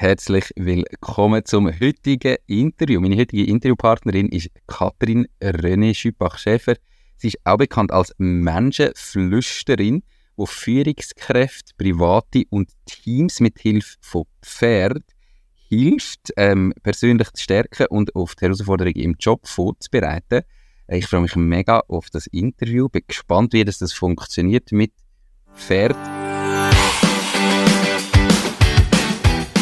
herzlich willkommen zum heutigen Interview. Meine heutige Interviewpartnerin ist Katrin René Schüppach-Schäfer. Sie ist auch bekannt als Menschenflüsterin, die Führungskräfte, Private und Teams mit Hilfe von Pferd hilft, ähm, persönlich zu stärken und auf die Herausforderungen im Job vorzubereiten. Ich freue mich mega auf das Interview. Bin gespannt, wie das, das funktioniert mit Pferd.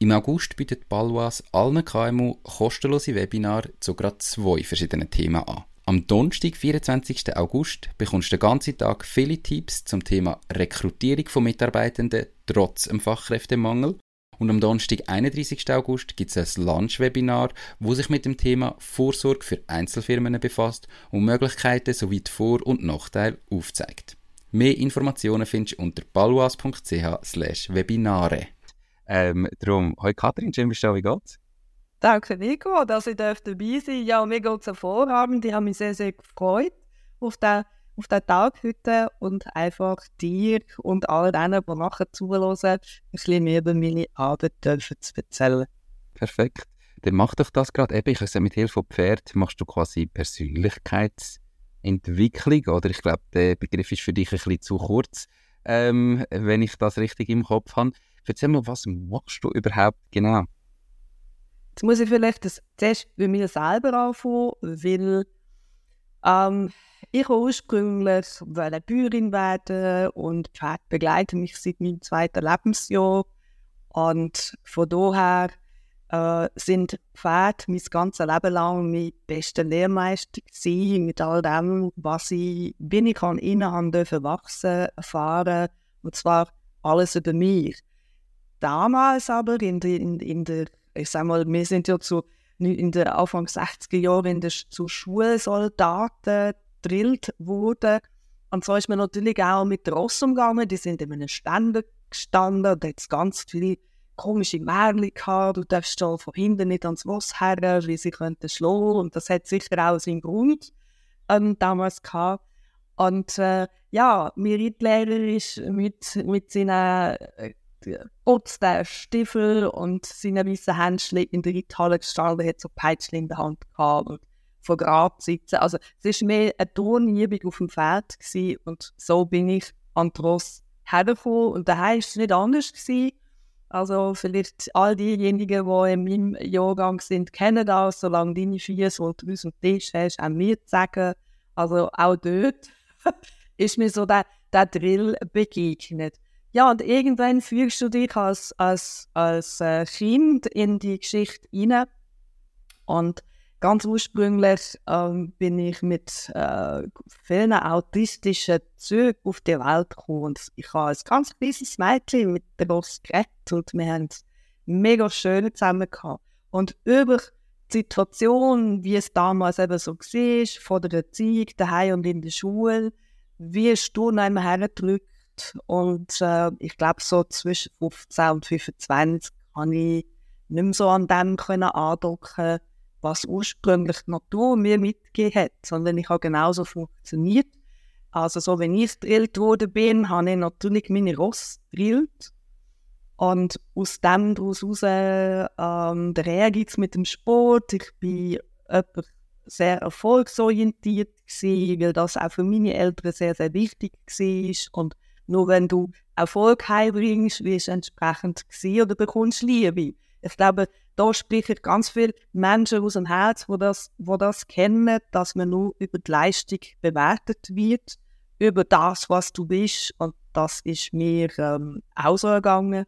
Im August bietet Balwas allen KMU kostenlose Webinare zu gerade zwei verschiedenen Themen an. Am Donnerstag, 24. August, bekommst du den ganzen Tag viele Tipps zum Thema Rekrutierung von Mitarbeitenden trotz dem Fachkräftemangel. Und am Donnerstag, 31. August, gibt es ein Lunch-Webinar, wo sich mit dem Thema Vorsorge für Einzelfirmen befasst und Möglichkeiten sowie die Vor- und Nachteile aufzeigt. Mehr Informationen findest du unter balwas.ch/webinare. Ähm, darum, hoi Katrin, schön bist du wie geht's? Danke Nico, dass ich dabei sein darf. Ja, mir geht es hervorragend. Ich habe mich sehr, sehr gefreut auf den, auf den Tag heute und einfach dir und all denen, die nachher zuhören, ein bisschen mehr über meine Arbeit dürfen zu erzählen. Perfekt. Dann mach doch das gerade eben. Ich sage, mit Hilfe von Pferd machst du quasi Persönlichkeitsentwicklung, oder? Ich glaube, der Begriff ist für dich ein bisschen zu kurz, ähm, wenn ich das richtig im Kopf habe. Erzähl mal, was machst du überhaupt genau? Jetzt muss ich vielleicht das zuerst bei mir selber anfangen, weil ähm, ich ursprünglich wollte Bäuerin werden und Pferde begleiten mich seit meinem zweiten Lebensjahr. Und von daher äh, sind Pferde mein ganzes Leben lang mein bester Lehrmeister gewesen, mit all dem, was ich, wie ich an ihnen dürfen wachsen, erfahren, und zwar alles über mich damals aber in, der, in, in der, ich sag mal, wir sind ja zu, in der Anfang 60er Jahre in der, zu Schulsoldaten drillt worden. Und so ist man natürlich auch mit Ross umgegangen. Die sind in einem Ständer gestanden. Da hat ganz viele komische Märchen gehabt. Du darfst da von hinten nicht ans Ross her, wie sie könnten schlagen. Und das hat sicher auch seinen Grund ähm, damals gehabt. Und äh, ja, mein Reitlehrer ist mit, mit seinen äh, putzt den Stiefel und seine weißen Händchen in der Reithalle gestanden, hat so Peitschen in der Hand gehabt und vor Grab sitzen. Also es war mehr eine Turnübung auf dem Pferd gewesen, und so bin ich an die Ross hergekommen und daheim war es nicht anders. Gewesen. Also vielleicht all diejenigen, die in meinem Jahrgang sind, kennen das, solange deine Füße du am Tisch hast, auch mir zu sagen. Also auch dort ist mir so der, der Drill begegnet. Ja, und irgendwann fühlst du dich als, als, als äh, Kind in die Geschichte hinein. Und ganz ursprünglich ähm, bin ich mit äh, vielen autistischen Zügen auf die Welt gekommen. Und ich habe ein ganz kleines Mädchen mit der Ross geredet und wir haben es mega schön zusammen gehabt. Und über die Situation, wie es damals eben so war, vor der Erziehung, daheim und in der Schule, wie du noch einmal und äh, ich glaube, so zwischen 15 und 25 kann ich nicht mehr so an dem können andocken, was ursprünglich die Natur mir mitgegeben hat, sondern ich habe genauso funktioniert. Also so, wenn ich gedrillt worden bin, habe ich natürlich meine Ross gedrillt. Und aus dem daraus heraus ähm, der Ehrgeiz mit dem Sport. Ich bin sehr erfolgsorientiert gewesen, weil das auch für meine Eltern sehr, sehr wichtig war. Nur wenn du Erfolg heimbringst, wirst du entsprechend gesehen oder bekommst Liebe. Ich glaube, da sprechen ganz viele Menschen aus dem Herz, wo das, wo das kennen, dass man nur über die Leistung bewertet wird, über das, was du bist. Und das ist mir ähm, auch so gegangen.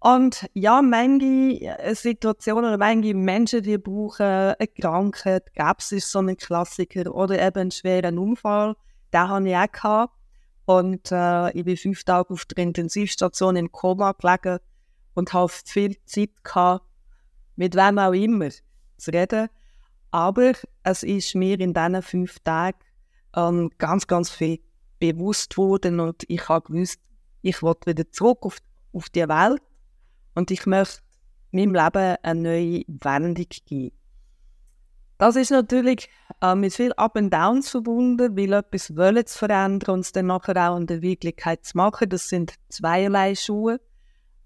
Und ja, manche äh, Situationen oder manche Menschen, die brauchen eine Krankheit, gäbe es so einen Klassiker oder eben einen schweren Unfall, den habe ich auch gehabt. Und äh, ich bin fünf Tage auf der Intensivstation im Koma gelegen und habe viel Zeit gehabt, mit wem auch immer zu reden. Aber es ist mir in diesen fünf Tagen ähm, ganz, ganz viel bewusst worden und ich habe gewusst, ich will wieder zurück auf, auf die Welt und ich möchte meinem Leben eine neue Wendung geben. Das ist natürlich äh, mit viel Up and Downs verbunden, weil etwas wollen zu verändern und es dann nachher auch in der Wirklichkeit zu machen. Das sind zweierlei Schuhe.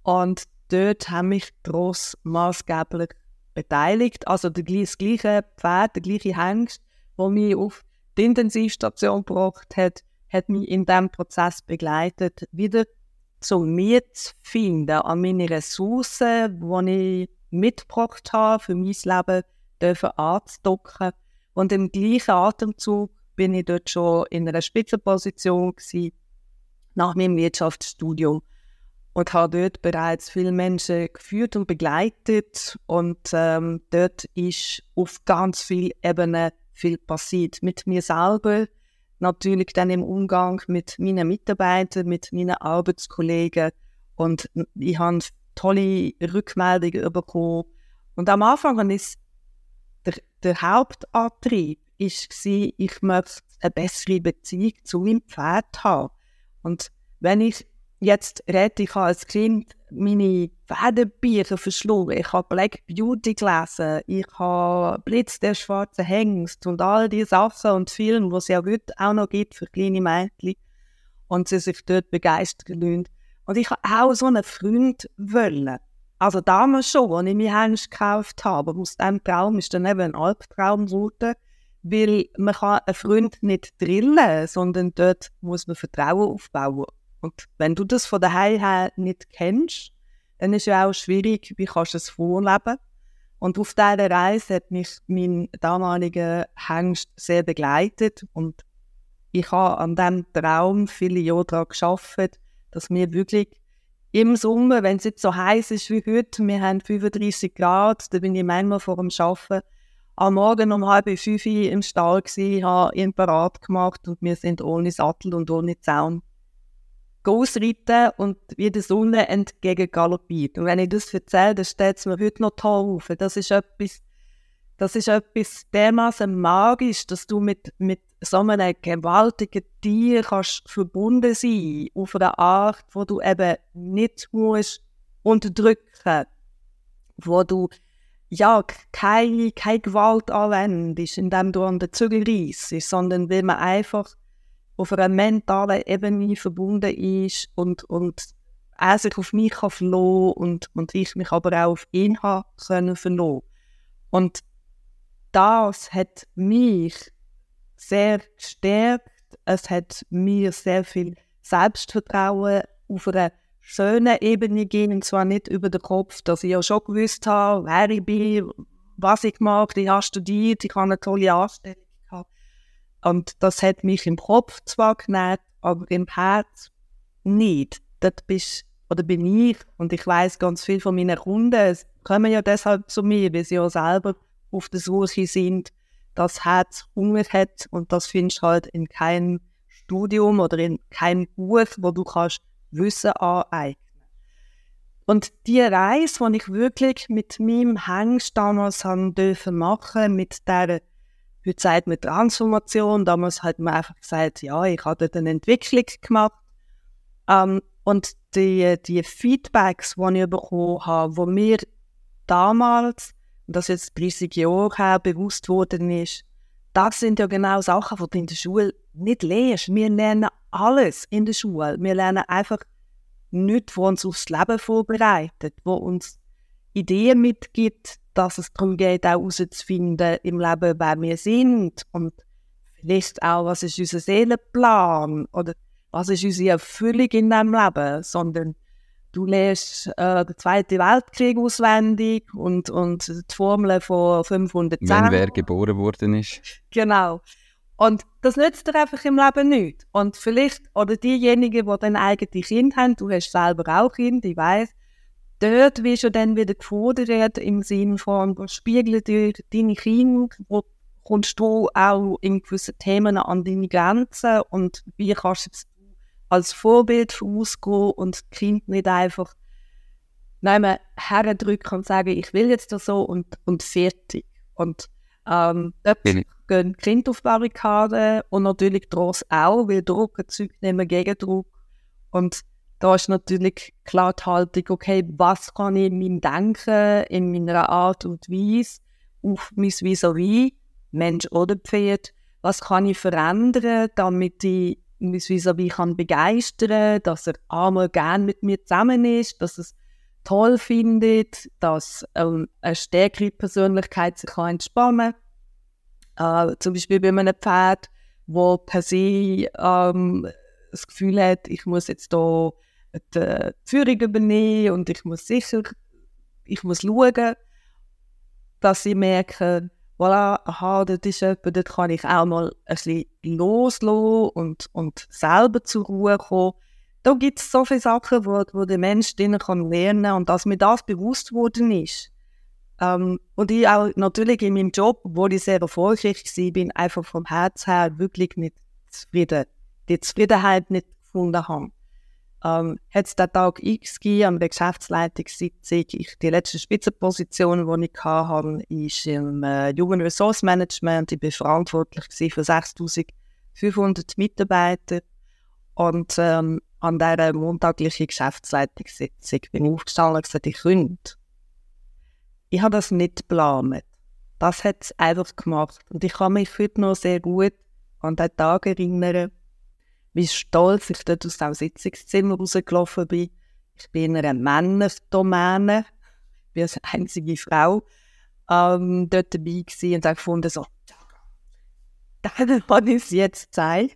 Und dort haben mich gross maßgeblich beteiligt. Also das gleiche Pferd, der gleiche Hengst, der mich auf die Intensivstation gebracht hat, hat mich in diesem Prozess begleitet, wieder zu mir zu finden, an meine Ressourcen, die ich mitgebracht habe für mein Leben, dürfen anzudocken. Und im gleichen Atemzug bin ich dort schon in einer Spitzenposition gewesen, nach meinem Wirtschaftsstudium und habe dort bereits viele Menschen geführt und begleitet und ähm, dort ist auf ganz vielen Ebenen viel passiert. Mit mir selber, natürlich dann im Umgang mit meinen Mitarbeitern, mit meinen Arbeitskollegen und ich habe tolle Rückmeldungen bekommen. Und am Anfang ist der, der Hauptantrieb ist gewesen, ich möchte eine bessere Beziehung zu meinem Pferd haben. Und wenn ich jetzt rede, ich habe als Kind meine Pferdebücher verschlungen, ich habe Black Beauty gelesen, ich habe Blitz der schwarze Hengst und all diese Sachen und Filme, die es ja heute auch noch gibt für kleine Mädchen und sie sich dort begeistern lassen. Und ich habe auch so einen Freund wollen. Also damals schon, als ich mir Hengst gekauft habe, aus diesem Traum ist dann eben ein Albtraum geworden, weil man kann einen Freund nicht drillen, sondern dort muss man Vertrauen aufbauen. Und wenn du das von daheim her nicht kennst, dann ist ja auch schwierig, wie kannst du es vorleben. Und auf dieser Reise hat mich mein damaliger Hengst sehr begleitet und ich habe an diesem Traum viele Jahre daran gearbeitet, dass wir wirklich im Sommer, wenn es jetzt so heiß ist wie heute, wir haben 35 Grad, da bin ich manchmal vor dem Arbeiten, am Morgen um halb fünf im Stall gewesen, habe ihn parat gemacht und wir sind ohne Sattel und ohne Zaun ausreiten und wie der Sonne entgegen galoppiert. Und wenn ich das erzähle, dann steht es mir heute noch toll auf. Das ist etwas, das ist etwas dermaßen magisch, dass du mit, mit so einem gewaltigen Tier kannst verbunden sein auf eine Art, wo du eben nicht musst unterdrücken, wo du ja keine, keine Gewalt anwendest, indem du an den Zügel reissst, sondern weil man einfach auf einer mentalen Ebene verbunden ist und, und er sich auf mich kann und, und ich mich aber auch auf ihn können verlassen. Und das hat mich sehr gestärkt. Es hat mir sehr viel Selbstvertrauen auf einer schönen Ebene gegeben, und zwar nicht über den Kopf, dass ich ja schon gewusst habe, wer ich bin, was ich mag, ich habe studiert, ich habe eine tolle Anstellung gehabt. Und das hat mich im Kopf zwar genährt, aber im Herz nicht. Dort bist oder bin ich und ich weiß ganz viel von meinen Kunden, kommen ja deshalb zu mir, weil sie ja selber auf der Suche sind, das Herz Hunger hat und das findest du halt in keinem Studium oder in keinem Buch, wo du kannst Wissen aneignen. Und die Reise, die ich wirklich mit meinem Hengst damals haben dürfen machen, mit der, heute sagt man Transformation, damals hat man einfach gesagt, ja, ich habe dort eine Entwicklung gemacht. Ähm, und die, die Feedbacks, die ich bekommen habe, wo mir damals und das jetzt 30 Jahre her bewusst worden ist, das sind ja genau Sachen, die du in der Schule nicht lernst. Wir lernen alles in der Schule. Wir lernen einfach nichts, was uns aufs Leben vorbereitet, wo uns Ideen mitgibt, dass es darum geht, auch herauszufinden im Leben, wer wir sind und vielleicht auch, was ist unser Seelenplan oder was ist unsere Erfüllung in diesem Leben, sondern du lernst äh, den Zweiten Weltkrieg auswendig und, und die Formel von 510. Wenn wer geboren worden ist. Genau. Und das nützt dir einfach im Leben nicht. Und vielleicht, oder diejenigen, die dann eigene Kind haben, du hast selber auch Kind, ich weiß, dort wirst du dann wieder gefordert im Sinne von, spiegeln dir deine Kinder, wo kommst du auch in gewissen Themen an deine Grenzen und wie kannst du als Vorbild vorausgehen und das Kind nicht einfach nehmen, herdrücken und sagen, ich will jetzt das so und, und fertig. Und ähm, dort mhm. gehen Kinder auf Barrikaden und natürlich Dross auch, weil Druck nicht mehr Gegendruck. Und da ist natürlich klar die Haltung, okay, was kann ich in meinem Denken, in meiner Art und Weise auf mein Vis-à-vis, Mensch oder Pferd, was kann ich verändern, damit ich mein Vis-à-vis kann dass er einmal gern mit mir zusammen ist, dass es toll findet, dass ähm, eine stärkere Persönlichkeit sich kann entspannen kann. Äh, zum Beispiel bei einem Pferd, wo per se ähm, das Gefühl hat, ich muss jetzt hier die Führung übernehmen und ich muss sicher, ich muss schauen, dass sie merken, voilà, aha, das ist jemand, dort kann ich auch mal ein bisschen loslassen und, und selber zur Ruhe kommen. Da gibt es so viele Sachen, wo, wo der Mensch drinnen kann lernen und dass mir das bewusst worden ist. Ähm, und ich auch natürlich in meinem Job, wo ich sehr erfolgreich war, bin einfach vom Herz her wirklich nicht zufrieden. Die Zufriedenheit nicht gefunden habe ähm, hat es den Tag X gegeben, an der Geschäftsleitungssitzung. Ich, die letzte Spitzenposition, die ich hatte, ist im äh, Human Resource Management. Ich war verantwortlich für 6500 Mitarbeiter. Und ähm, an dieser montaglichen Geschäftsleitungssitzung bin ich aufgestanden und gesagt, ich könnte. Ich habe das nicht geplant. Das hat es einfach gemacht. Und ich kann mich heute noch sehr gut an den Tag erinnern, wie stolz ich dort aus dem Sitzungszimmer rausgelaufen bin. Ich bin in einer Männerdomäne, ich bin als einzige Frau ähm, dort dabei gewesen und habe gefunden, so, dann kann ich es jetzt zeigen.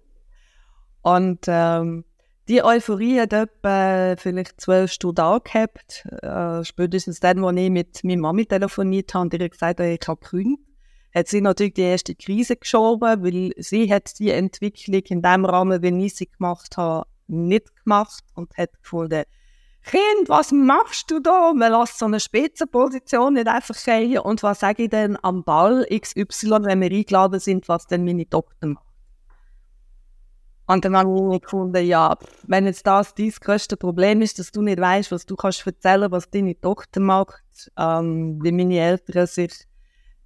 Und ähm, die Euphorie hat etwa vielleicht zwölf Stunden angehabt. Äh, spätestens dann, als ich mit meiner Mami telefoniert habe und ihr gesagt habe, ich habe gekündigt hat sie natürlich die erste Krise geschoben, weil sie hat die Entwicklung in dem Rahmen, wie ich sie gemacht habe, nicht gemacht und hat gefunden, Kind, was machst du da? Man lässt so eine Spitzenposition nicht einfach fallen. Und was sage ich denn am Ball XY, wenn wir eingeladen sind, was denn meine Tochter macht? Und dann habe ich gefunden, ja, wenn jetzt das dein größte Problem ist, dass du nicht weißt, was du kannst erzählen, was deine Tochter macht, ähm, wie meine Eltern sich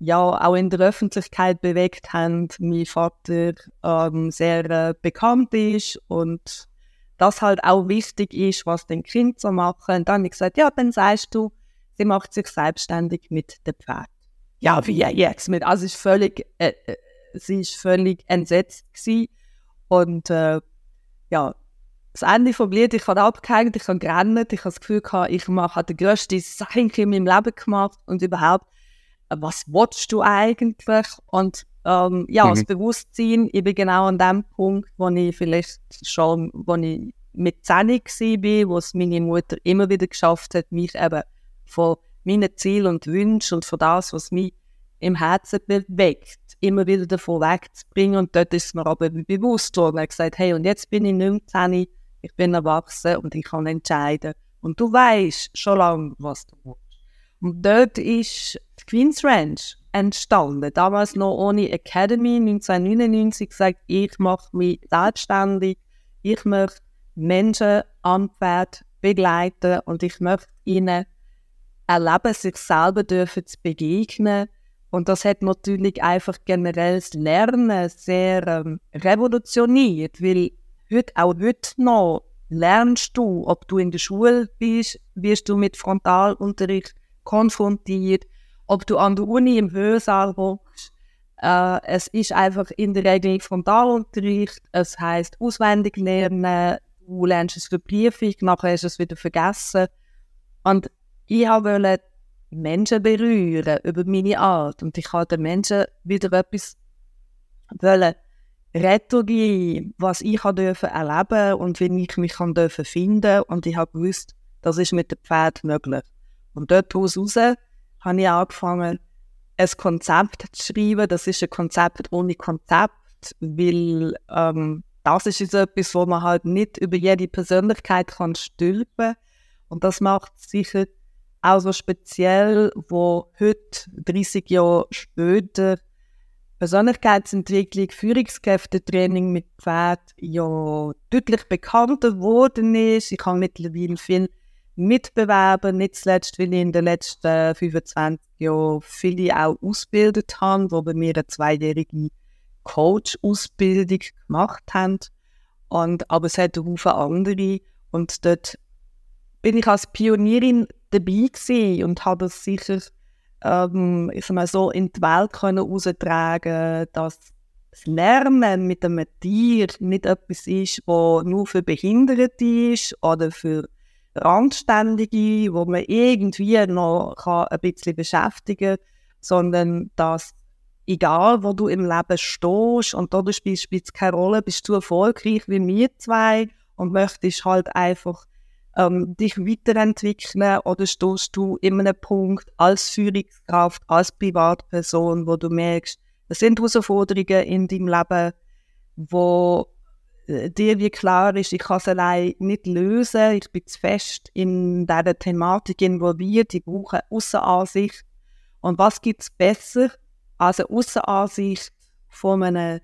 ja auch in der Öffentlichkeit bewegt haben. Mein Vater ähm, sehr äh, bekannt ist und das halt auch wichtig ist, was den Kind so machen. Und dann habe ich gesagt, ja, dann sagst du, sie macht sich selbstständig mit dem Pferd. Ja, wie jetzt? Mit, also ist völlig, äh, äh, sie ist völlig entsetzt gewesen. und äh, ja, das Ende vom Lied, ich habe abgehängt, ich habe gerannt, ich habe das Gefühl gehabt, ich mache den grössten Sachen in meinem Leben gemacht und überhaupt was willst du eigentlich? Und ähm, ja, mhm. das Bewusstsein, ich bin genau an dem Punkt, wo ich vielleicht schon, wo ich mit 10 war, wo es meine Mutter immer wieder geschafft hat, mich eben von meinen Zielen und Wünschen und von das, was mich im Herzen bewegt, immer wieder davon wegzubringen. Und dort ist mir aber bewusst worden. Er hat gesagt, hey, und jetzt bin ich nicht mehr 10, ich bin erwachsen und ich kann entscheiden. Und du weißt schon lange, was du willst. Und dort ist die Queen's Ranch entstanden. Damals noch ohne Academy, 1999 gesagt, ich mache mich selbstständig, ich möchte Menschen am Pferd begleiten und ich möchte ihnen erleben, sich selber dürfen zu begegnen. Und das hat natürlich einfach generell das Lernen sehr ähm, revolutioniert, weil heute, auch heute noch lernst du, ob du in der Schule bist, wirst du mit Frontalunterricht konfrontiert, ob du an der Uni im Hörsaal hockst. Äh, es ist einfach in der Regel Frontalunterricht, es heißt auswendig lernen, du lernst es für Prüfung, nachher du es wieder vergessen. Und ich wollte Menschen berühren über meine Art und ich wollte den Menschen wieder etwas wollen Rettung geben, was ich dürfen erleben und wie ich mich kann dürfen finden und ich habe gewusst, das ist mit dem Pferd möglich. Und dort raus habe ich angefangen, ein Konzept zu schreiben. Das ist ein Konzept ohne Konzept, weil ähm, das ist jetzt etwas, wo man halt nicht über jede Persönlichkeit kann stülpen Und das macht sicher auch so speziell, wo heute, 30 Jahre später, Persönlichkeitsentwicklung, Führungskräftetraining mit Pferd ja deutlich bekannter geworden ist. Ich habe mittlerweile viel mitbewerben, nicht zuletzt, weil ich in den letzten 25 Jahren viele auch ausgebildet habe, wo bei mir eine zweijährige Coach-Ausbildung gemacht haben. Und, aber es hat Haufen andere und dort bin ich als Pionierin dabei und habe das sicher ähm, ich mal so in die Welt können dass das Lernen mit einem Tier nicht etwas ist, das nur für Behinderte ist oder für Randständige, wo man irgendwie noch kann ein bisschen beschäftigen kann, sondern dass egal wo du im Leben stehst und da spielst, spielt keine Rolle, bist du erfolgreich wie wir zwei und möchtest halt einfach ähm, dich weiterentwickeln oder stehst du in einem Punkt als Führungskraft, als Privatperson, wo du merkst, es sind Herausforderungen in deinem Leben, wo dir wie klar ist, ich kann es allein nicht lösen, ich bin zu fest in dieser Thematik involviert, ich brauche Aussenansicht. Und was gibt es besser als eine Aussenansicht von einem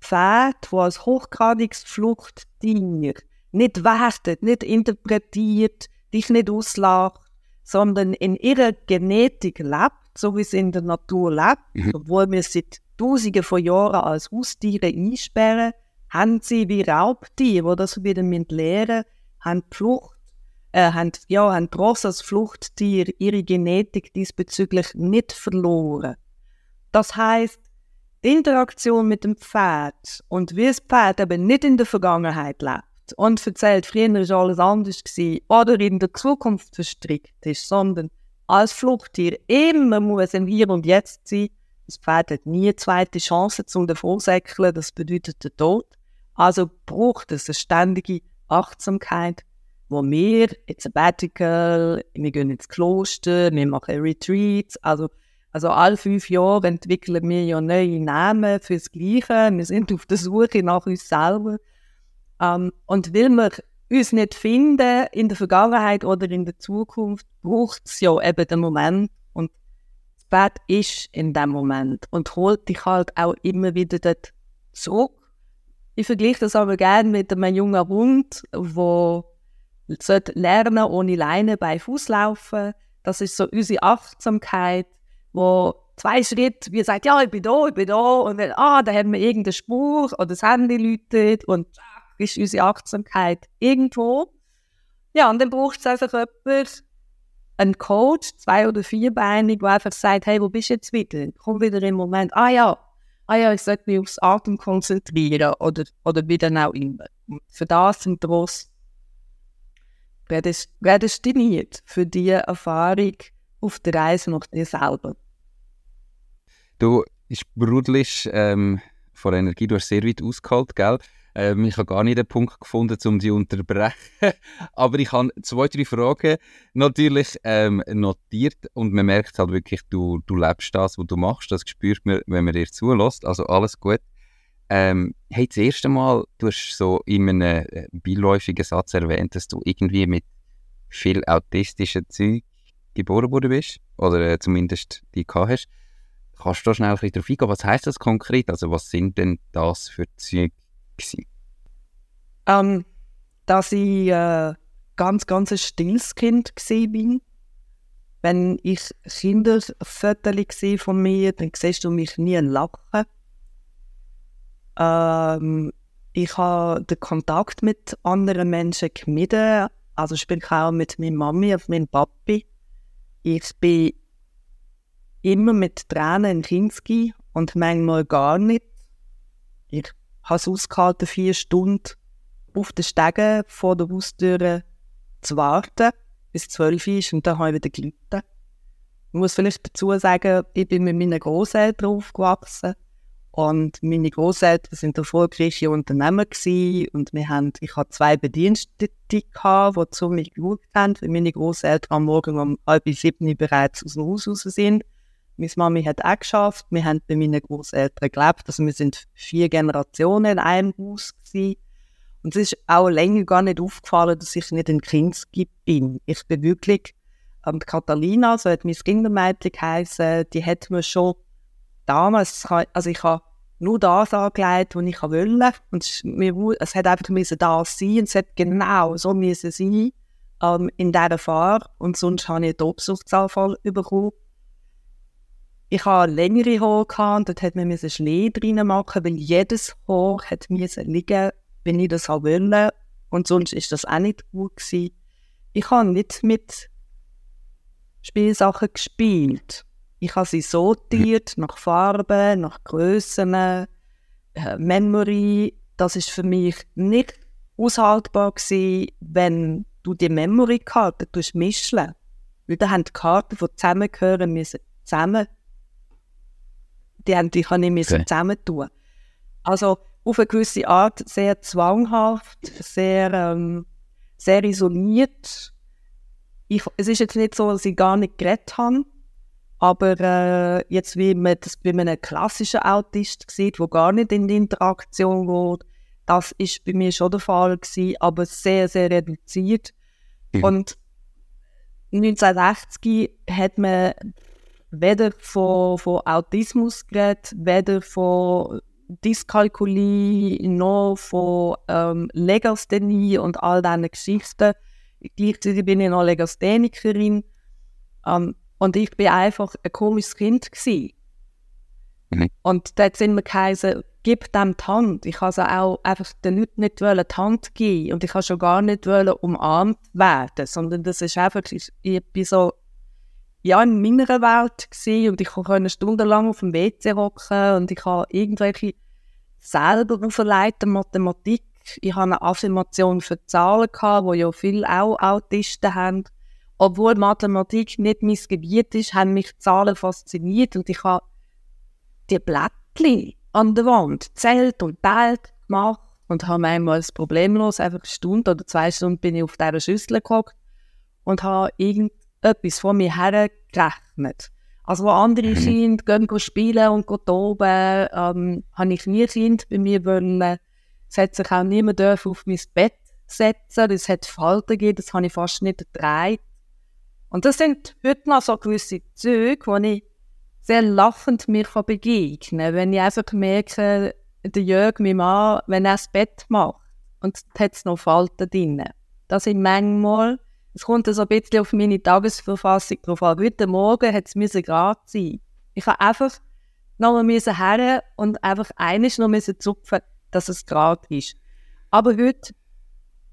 Pferd, das als hochgradiges Fluchttier nicht wertet, nicht interpretiert, dich nicht auslacht, sondern in ihrer Genetik lebt, so wie sie in der Natur lebt, mhm. obwohl wir seit Tausenden von Jahren als Haustiere einsperren, haben sie wie Raubtiere, die das wieder lernen haben die Flucht, äh, haben, ja, haben trotz als Fluchttier ihre Genetik diesbezüglich nicht verloren. Das heißt, die Interaktion mit dem Pferd und wie das Pferd eben nicht in der Vergangenheit lebt, und erzählt, früher war alles anders gewesen, oder in der Zukunft verstrickt ist, sondern als Fluchttier immer muss im Hier und Jetzt sein. Das Pferd hat nie eine zweite Chance zum Davonsäckeln, das bedeutet der Tod. Also braucht es eine ständige Achtsamkeit, wo wir in Sabbatical, wir gehen ins Kloster, wir machen Retreats, also also alle fünf Jahre entwickeln wir ja neue Namen fürs Gleiche. Wir sind auf der Suche nach uns selber. Ähm, und will man uns nicht finden in der Vergangenheit oder in der Zukunft, braucht es ja eben den Moment. Und das Bett ist in dem Moment und holt dich halt auch immer wieder dort zurück. Ich vergleiche das aber gerne mit einem jungen Hund, der lernen ohne Leine bei Fuß laufen. Das ist so unsere Achtsamkeit, wo zwei Schritte, wie sagt, ja, ich bin da, ich bin da, und dann, ah, da haben wir irgendeinen Spruch oder das Handy läutet und ist unsere Achtsamkeit irgendwo. Ja, und dann braucht es einfach jemand, einen Coach, zwei- oder vierbeinig, der einfach sagt, hey, wo bist du jetzt wieder? Komm wieder im Moment, ah ja, ah ja, ich sollte mich aufs Atem konzentrieren oder, oder wie dann auch immer. für das sind Trost prädestiniert für diese Erfahrung auf der Reise nach dir selber. Du sprudelst ähm, von Energie, du hast sehr weit ausgeholt, gell? Ähm, ich habe gar nicht den Punkt gefunden, um zu unterbrechen. Aber ich habe zwei, drei Fragen natürlich ähm, notiert und man merkt halt wirklich, du, du lebst das, was du machst. Das spürt man, wenn man dir zulässt. Also alles gut. Ähm, hey, das erste Mal, du hast so in einem äh, beiläufigen Satz erwähnt, dass du irgendwie mit viel autistischen Zeug geboren worden bist. Oder äh, zumindest die gehabt hast. Kannst du da schnell ein bisschen darauf eingehen? Was heisst das konkret? Also was sind denn das für Ähm, dass ich äh, ganz, ganz ein stilles Kind bin. Wenn ich Kinderfotos von mir, dann siehst du mich nie lachen. Ähm, ich habe den Kontakt mit anderen Menschen gemieden. Also sprich auch mit meiner Mami und meinem Papi. Ich bin immer mit Tränen in Kinski und manchmal gar nicht. Ich habe es ausgehalten, vier Stunden auf den Stegen vor der Haustür zu warten, bis zwölf ist und dann habe ich wieder gelitten. Ich muss vielleicht dazu sagen, ich bin mit meinen Großeltern aufgewachsen und meine Großeltern sind erfolgreiche Unternehmer gewesen und wir haben, ich hatte zwei Bedienstete gehabt, die zu mir geschaut haben, weil meine Großeltern am Morgen um halb sieben bereits aus dem Haus raus sind meine Mami hat auch geschafft. Wir haben bei meinen Großeltern gelebt. Also wir sind vier Generationen in einem Haus gewesen. Und es ist auch länger gar nicht aufgefallen, dass ich nicht ein Kind bin. Ich bin wirklich, ähm, Catalina, so hat mein Kindermädchen geheißen, die hat mir schon damals, also ich habe nur das angelegt, was ich wollte. Und es, mir, es hat einfach müssen das sein und es hat genau so müssen sein. ähm, in dieser Fahrt und sonst habe ich einen Tobsuchtsanfall bekommen. Ich hatte längere Haare gehabt, und dort hat man einen Schnee drin machen, weil jedes Haar hat liegen, wenn ich das wollte. Und sonst ist das auch nicht gut gewesen. Ich habe nicht mit Spielsachen gespielt. Ich habe sie sortiert nach Farben, nach Grössen, äh, Memory. Das ist für mich nicht aushaltbar gewesen, wenn du die Memory-Karten mischen Weil da haben die Karten, die zusammengehören, müssen zusammen. Die haben kann ich okay. zusammentun. Also auf eine gewisse Art sehr zwanghaft, sehr, ähm, sehr isoliert. Ich, es ist jetzt nicht so, dass ich gar nicht geredet habe, aber äh, jetzt wie man das bei einem klassischen Autist sieht, der gar nicht in die Interaktion geht, das ist bei mir schon der Fall gewesen, aber sehr, sehr reduziert. Mhm. Und 1960 hat man weder von, von Autismus geredet, weder von Dyskalkulie, noch von ähm, Legasthenie und all diesen Geschichten. Gleichzeitig bin ich noch Legasthenikerin. Ähm, und ich bin einfach ein komisches Kind gewesen. Mhm. Und dort sind wir geheißen, gib dem die Hand. Ich also auch einfach den Leuten nicht die Hand geben und ich habe schon gar nicht umarmt werden, sondern das ist einfach, ich, ich bin so ja, in meiner Welt gewesen und ich konnte stundenlang auf dem WC hocken und ich habe irgendwelche selber auferleiten Mathematik. Ich habe eine Affirmation für Zahlen gehabt, wo ja viele auch Autisten haben. Obwohl Mathematik nicht mein Gebiet ist, haben mich Zahlen fasziniert und ich habe die Blättchen an der Wand zählt und teilt gemacht und habe einmal problemlos einfach eine Stunde oder zwei Stunden bin ich auf dieser Schüssel geguckt und habe irgendetwas von mir her gerechnet. Also wo andere mhm. Kinder gehen spielen und gehen toben, ähm, habe ich nie Kind bei mir wollen. Es hat sich auch niemand auf mein Bett setzen. Es hat Falten gegeben, das habe ich fast nicht ertragen. Und das sind heute noch so gewisse Züge, wo ich sehr lachend mir begegnen Wenn ich einfach merke, der Jörg, mein Mann, wenn er das Bett macht und hat es noch Falten drin. Das sind manchmal, es kommt so ein bisschen auf meine Tagesverfassung drauf an. Heute Morgen hat es gerade sein. Ich habe einfach noch mal her und einfach eines noch zupfen, dass es gerade ist. Aber heute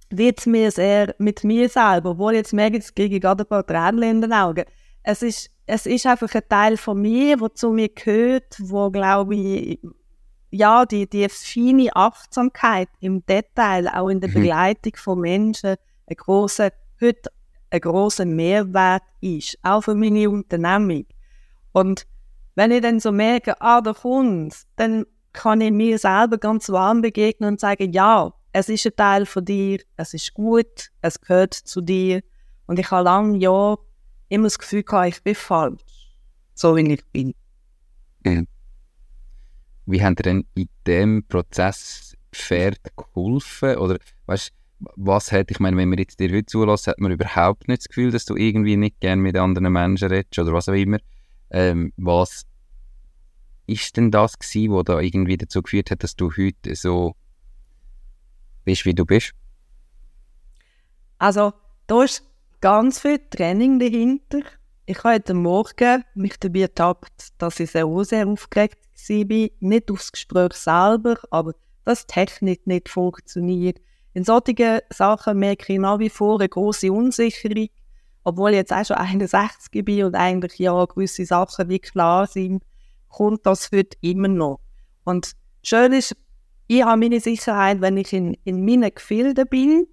wird es mir sehr mit mir selber, obwohl jetzt merke ich, kriege ich gerade ein paar Tränen in den Augen. Es ist, es ist einfach ein Teil von mir, der zu mir gehört, wo glaube ich, ja, die, die feine Achtsamkeit im Detail, auch in der mhm. Begleitung von Menschen, ein grosser, heute ein grosser Mehrwert ist, auch für meine Unternehmung. Und wenn ich dann so merke, ah, da kommt dann kann ich mir selber ganz warm begegnen und sagen, ja, es ist ein Teil von dir, es ist gut, es gehört zu dir. Und ich habe lange Jahre immer das Gefühl gehabt, ich bin falsch, so wie ich bin. Wie haben ihr denn in diesem Prozess Pferd geholfen? Oder weißt, was hat, ich meine, wenn man jetzt dir heute zulässt, hat man überhaupt nicht das Gefühl, dass du irgendwie nicht gerne mit anderen Menschen redest oder was auch immer. Ähm, was ist denn das gewesen, was da irgendwie dazu geführt hat, dass du heute so bist, wie du bist? Also, da ist ganz viel Training dahinter. Ich habe heute Morgen mich dabei ertappt, dass ich sehr, sehr aufgeregt war. Nicht aufs Gespräch selber, aber dass die Technik nicht funktioniert. In solchen Sachen merke ich nach wie vor eine große Unsicherung. Obwohl ich jetzt auch schon 61 bin und eigentlich ja gewisse Sachen wie klar sind, kommt das heute immer noch. Und schön ist, ich habe meine Sicherheit, wenn ich in, in meinen Gefilden bin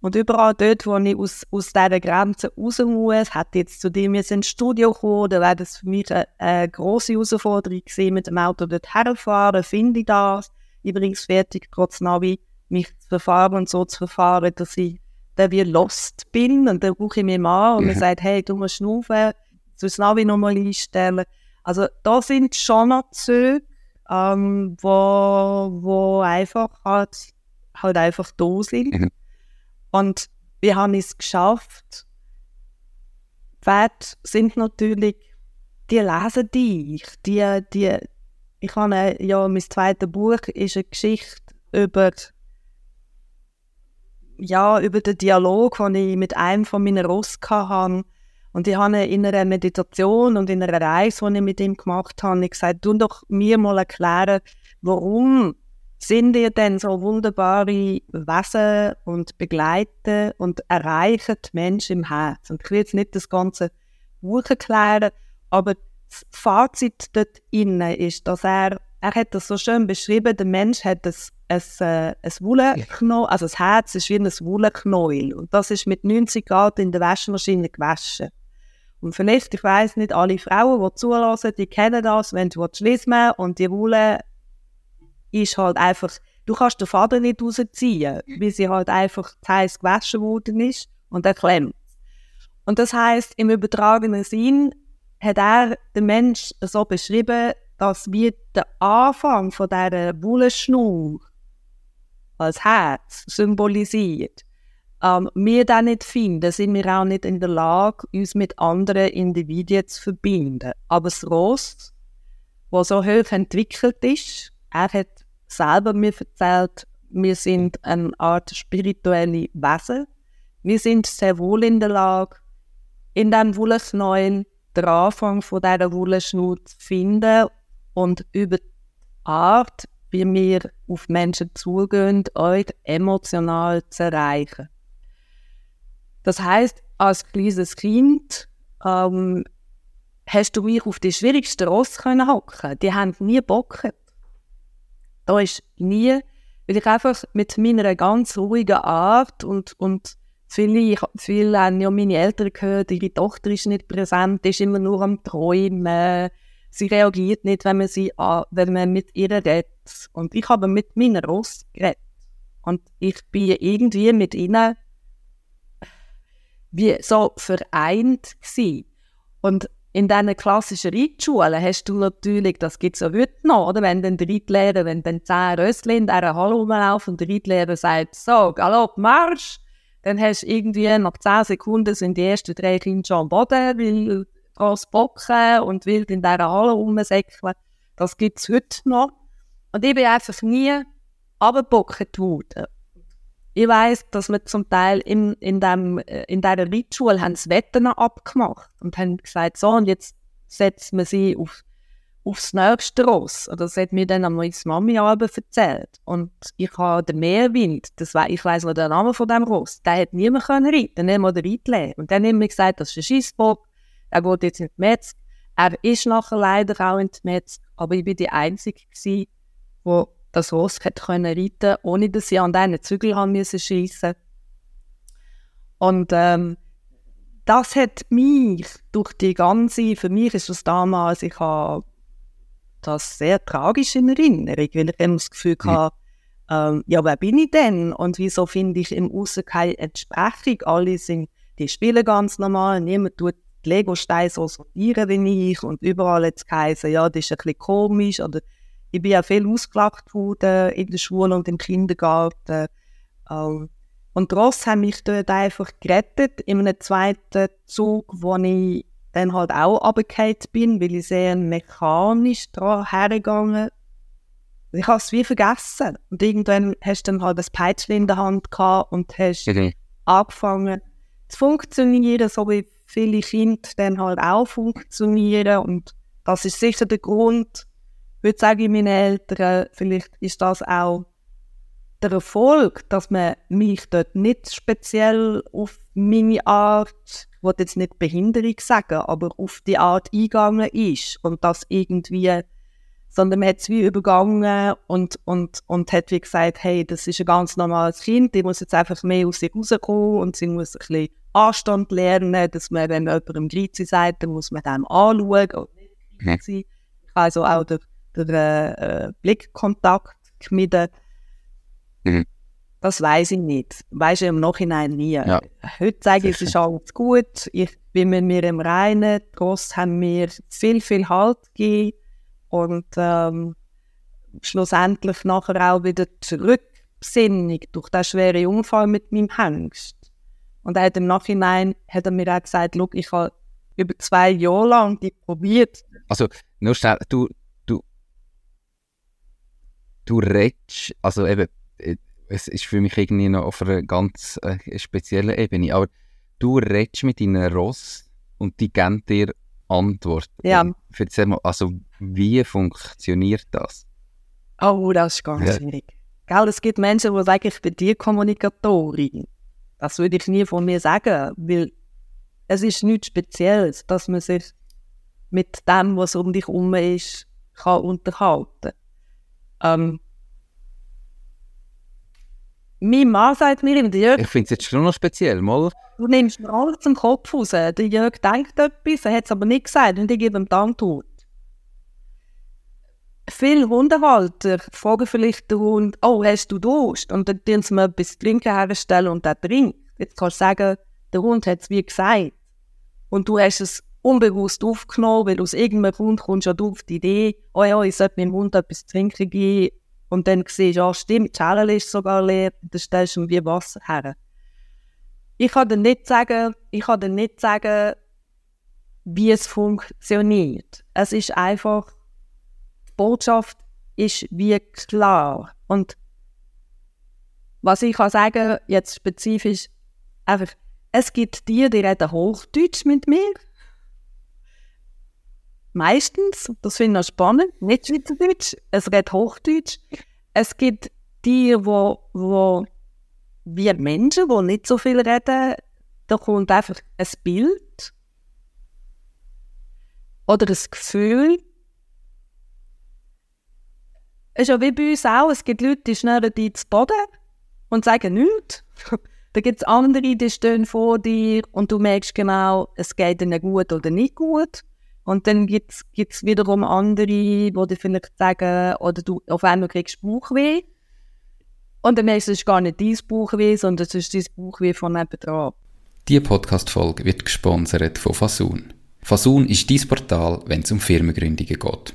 und überall dort, wo ich aus, aus dieser Grenze raus muss, hat jetzt zu dir ins Studio kommen, dann wäre das für mich eine, eine grosse Herausforderung gewesen, mit dem Auto dort herfahren, finde ich das. Übrigens fertig, trotz Navi, mich zu verfahren und so zu verfahren, dass ich dann wie lost bin und dann rufe ich mir mal und mhm. man sagt, hey, du musst schnaufen, das Navi nochmal einstellen. Also da sind schon noch Züge, ähm, wo, wo einfach halt, halt einfach da sind. Mhm. Und wir haben es geschafft. Wert sind natürlich, die lesen dich. Die, die, ich habe ja, mein zweites Buch ist eine Geschichte über ja, über den Dialog, den ich mit einem von meinen Ross hatte. Und ich habe in einer Meditation und in einer Reise, die ich mit ihm gemacht habe, gesagt, du doch mir mal erklären, warum sind ihr denn so wunderbare Wesen und begleiten und erreichen die Menschen im Herz? Und ich will jetzt nicht das ganze Buch erklären, aber das Fazit dort innen ist, dass er, er hat das so schön beschrieben, der Mensch hat ein, ein, äh, ein Wollknäuel, also das Herz ist wie ein Wollknäuel und das ist mit 90 Grad in der Waschmaschine gewaschen. Und vielleicht, ich weiß nicht, alle Frauen, die zulassen, die kennen das, wenn du schließen und die Wolle ist halt einfach, du kannst den Faden nicht rausziehen, weil sie halt einfach zu heiß gewaschen worden ist und er klemmt. Und das heißt im übertragenen Sinn hat er den Mensch so beschrieben, dass wir den Anfang von dieser Wollenschnur als Herz symbolisiert. Ähm, wir das nicht finden, sind wir auch nicht in der Lage, uns mit anderen Individuen zu verbinden. Aber das Ross, das so hoch entwickelt ist, er hat selber mir erzählt, wir sind eine Art spirituelle Wesen. Wir sind sehr wohl in der Lage, in diesem Wollknäuel den Anfang von dieser Wollenschnur zu finden und über die Art, wie wir auf Menschen zugehen, euch emotional zu erreichen. Das heißt, als kleines Kind ähm, hast du mich auf die schwierigsten Ross können hocken. Die haben nie Bock. Da ist nie, weil ich einfach mit meiner ganz ruhigen Art und, und viele, viele haben ja meine Eltern gehört, ihre Tochter ist nicht präsent, ist immer nur am Träumen, sie reagiert nicht, wenn man, sie, wenn man mit ihr redet. Und ich habe mit meiner Ross geredet. Und ich bin irgendwie mit ihnen wie so vereint gewesen. Und in diesen klassischen Reitschulen hast du natürlich, das gibt es ja heute noch, oder? wenn dann der Reitlehrer, wenn dann zehn Rössli in dieser Halle rumlaufen und der Reitlehrer sagt, so, Galopp, Marsch, dann hast du irgendwie nach zehn Sekunden sind die ersten drei Kinder schon am Boden, weil bocken und wild in dieser Halle rumsäckeln. Das gibt es heute noch. Und ich bin einfach nie abgebockt worden. Ich weiss, dass wir zum Teil in, in, dem, äh, in dieser Reitschule das Wetten abgemacht und haben gesagt, so, und jetzt setzen wir sie auf, aufs nächste Ross. Oder das hat mir dann am meine Mami erzählt. Und ich habe den Meerwind, das we ich weiss noch den Namen von dem Ross, der hat niemand können reiten, nicht mal der Reitlehrer. Und dann haben wir gesagt, das ist ein Schissbock, er geht jetzt in die Metz. Er ist nachher leider auch in die Metz, aber ich war die Einzige, die das Ross hätte können reiten ohne dass ich an diesen Zügel haben müssen schiessen. Und ähm, das hat mich durch die ganze, für mich ist das damals, ich habe das sehr tragisch in Erinnerung, weil ich immer das Gefühl mhm. hatte, ähm, ja, wer bin ich denn? Und wieso finde ich im Aussen keine Entsprechung? Alle sind, die spielen ganz normal, niemand tut die Lego-Steine so sortieren wie ich und überall jetzt geheißen, ja, das ist ein bisschen komisch oder ich bin ja viel ausgelacht worden in der Schule und im Kindergarten. Ähm, und Ross haben mich dort einfach gerettet in einem zweiten Zug, wo ich dann halt auch runtergefallen bin, weil ich sehr mechanisch daran hergegangen Ich habe es wie vergessen. Und irgendwann hast du dann halt das Peitschen in der Hand gehabt und hast okay. angefangen zu funktionieren, so wie viele Kinder dann halt auch funktionieren. Und das ist sicher der Grund, würde sagen, meine Eltern, vielleicht ist das auch der Erfolg, dass man mich dort nicht speziell auf meine Art, ich will jetzt nicht Behinderung sagen, aber auf die Art eingegangen ist und das irgendwie, sondern man hat es wie übergangen und, und, und hat wie gesagt, hey, das ist ein ganz normales Kind, die muss jetzt einfach mehr aus sich rauskommen und sie muss ein bisschen Anstand lernen, dass man, wenn man jemandem Grüezi sagt, dann muss man dem anschauen und nicht sein. Also auch der der äh, Blickkontakt gemieden. Mhm. Das weiß ich nicht. Weiß ich im Nachhinein nie. Ja. Heute sage ich, es ist alles gut. Ich bin mit mir im Reinen. Gross haben mir viel, viel Halt gegeben. Und ähm, schlussendlich nachher auch wieder zurückbesinnung durch den schweren Unfall mit meinem Hengst. Und er hat im Nachhinein hat er mir auch gesagt, ich habe über zwei Jahre lang die probiert. Also, nur schnell, du, du redest, also eben, äh, es ist für mich irgendwie noch auf einer ganz äh, speziellen Ebene. Aber du redest mit deinen Ross und die geben dir Antwort. Ja. Erzähl mal, also wie funktioniert das? Oh, das ist ganz Ja. schwierig. Gell, es gibt Menschen, die sagen, ich bin die Kommunikatorin. Das würde ich nie von mir sagen, weil es ist nichts Spezielles, dass man sich mit dem, was um dich herum ist, kann unterhalten ähm, Mein Mann sagt mir immer, Jörg, Ich finde es jetzt schon noch speziell, mal. du nimmst mir alles zum Kopf raus. Der Jörg denkt etwas, er hat es aber nicht gesagt und ich gebe ihm die Antwort. Viele Hundehalter fragen vielleicht den Hund, oh, hast du Durst? Und dann tun sie mir etwas trinken herstellen und der trinkt. Jetzt kannst du sagen, der Hund hat es wie gesagt. Und du hast es unbewusst aufgenommen, weil aus irgendeinem Grund kommst du auf die Idee, oh ja, ich sollte meinem Hund etwas trinken geben. Und dann siehst du, ja stimmt, die Schale ist sogar leer, dann stellst du ihm wie Wasser her. Ich kann dir nicht sagen, ich kann dir nicht sagen, wie es funktioniert. Es ist einfach, Botschaft ist wie klar. Und was ich kann sagen, jetzt spezifisch, einfach, es gibt die, die reden Hochdeutsch mit mir. Meistens, das finde ich spannend, nicht Schweizerdeutsch, es redet Hochdeutsch. Es gibt die, wo, wo wie Menschen, die nicht so viel reden, da kommt einfach ein Bild oder ein Gefühl. Es ist ja wie bei uns auch, es gibt Leute, die schnellen die zu Boden und sagen nichts. Da gibt es andere, die stehen vor dir und du merkst genau, es geht ihnen gut oder nicht gut. Und dann gibt es wiederum andere, die dir vielleicht sagen, oder du auf einmal kriegst Bauchweh. Und dann merkst du, es ist gar nicht dein Bauchweh, sondern es ist dein Bauchweh von nebenan. Diese Podcast-Folge wird gesponsert von Fasun. Fasun ist dein Portal, wenn es um Firmengründungen geht.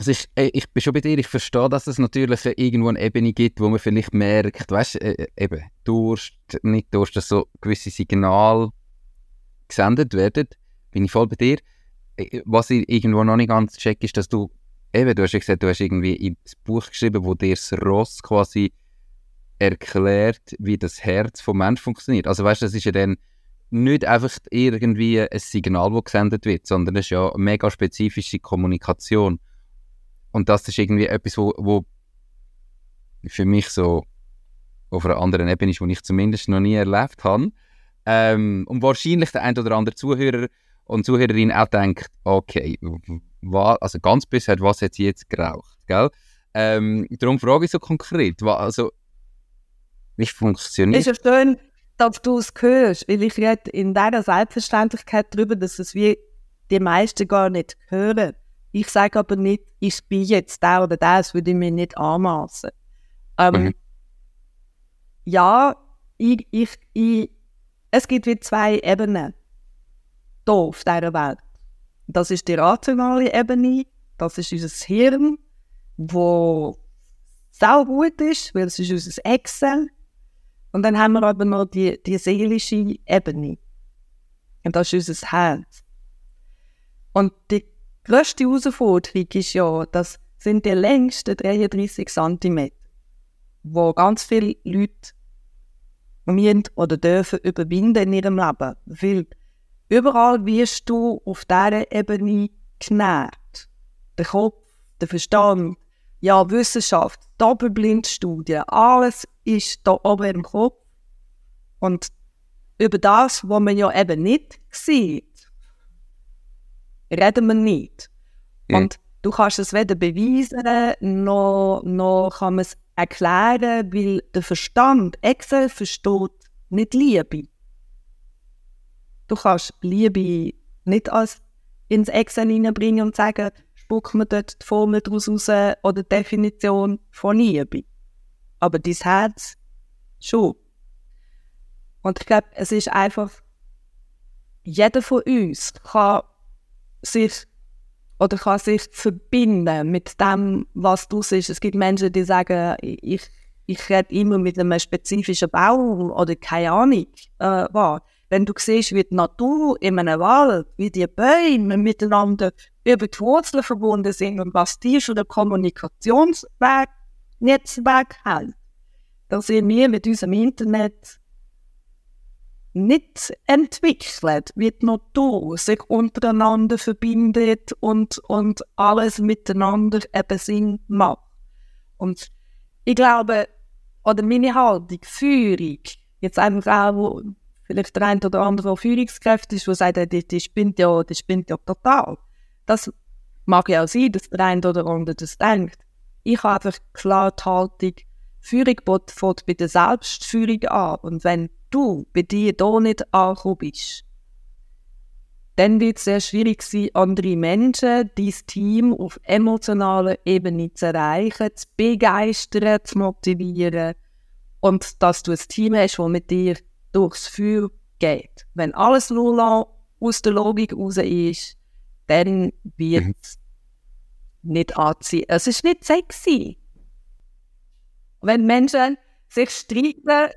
Also ich, äh, ich bin schon bei dir, ich verstehe, dass es natürlich irgendwo eine Ebene gibt, wo man vielleicht merkt, weißt du, äh, eben, Durst, nicht Durst, dass so gewisse Signale gesendet werden, bin ich voll bei dir. Äh, Was ich irgendwo noch nicht ganz check, ist, dass du, eben, du hast ja gesagt, du hast irgendwie ins Buch geschrieben, wo dir das Ross quasi erklärt, wie das Herz vom Mensch funktioniert. Also weißt das ist ja dann nicht einfach irgendwie ein Signal, das gesendet wird, sondern das ist ja eine mega spezifische Kommunikation. Und das ist irgendwie etwas, wo, wo für mich so auf einer anderen Ebene ist, wo ich zumindest noch nie erlebt habe. Ähm, und wahrscheinlich der ein oder andere Zuhörer und Zuhörerin auch denkt, okay, wa, also ganz bisher, was hat sie jetzt geraucht, gell? Ähm, darum frage ich so konkret, wa, also wie funktioniert Es ist ja schön, dass du es hörst, weil ich rede in deiner Selbstverständlichkeit darüber, dass es wie die meisten gar nicht hören. Ich sage aber nicht, ich bin jetzt der oder der, das würde ich mir nicht anmaßen. Ähm, Mhm. Ja, ich, ich, ich, es gibt wie zwei Ebenen hier auf dieser Welt. Das ist die rationale Ebene, das ist unser Hirn, wo sau gut ist, weil es ist unser Excel. Und dann haben wir aber noch die, die seelische Ebene. Und das ist unser Herz. Und die grösste Herausforderung ist ja, das sind die längsten 33 cm, wo ganz viele Leute müssen oder dürfen überwinden in ihrem Leben. Weil überall wirst du auf dieser Ebene genährt. Der Kopf, der Verstand, ja, Wissenschaft, Doppelblindstudien, alles ist da oben im Kopf. Und über das, was man ja eben nicht sieht, reden wir nicht. Mhm. Und du kannst es weder beweisen, noch, noch kann man es erklären, weil der Verstand, Excel versteht nicht Liebe. Du kannst Liebe nicht als ins Excel hineinbringen und sagen, spuck mir dort die Formel daraus raus oder die Definition von Liebe. Aber dein Herz schon. Und ich glaube, es ist einfach jeder von uns kann sich oder kann sich verbinden mit dem, was du siehst. Es gibt Menschen, die sagen, ich, ich rede immer mit einem spezifischen Baum oder keine Ahnung äh, was. Wenn du siehst, wie die Natur in einem Wald, wie die Bäume miteinander über die Wurzeln verbunden sind und was die für ein Kommunikationsnetzwerk hält, dann sind wir mit unserem Internet nicht entwickelt, wie die Natur sich untereinander verbindet und, und alles miteinander eben Sinn macht. Und ich glaube, oder meine Haltung, Führung, jetzt einfach auch, wo vielleicht der eine oder andere Führungskräfte ist, der sagt, die, die spinnt ja, die spinnt ja total. Das mag ja auch sein, dass der eine oder andere das denkt. Ich habe einfach klar die Haltung, Führung fängt bei der Selbstführung an. Und wenn du bei dir da nicht angekommen bist, dann wird es sehr schwierig sein, andere Menschen, dein Team auf emotionaler Ebene zu erreichen, zu begeistern, zu motivieren und dass du ein Team hast, das mit dir durchs Feuer geht. Wenn alles nur aus der Logik raus ist, dann wird es mhm. nicht anziehen. Es ist nicht sexy. Wenn Menschen sich streiten,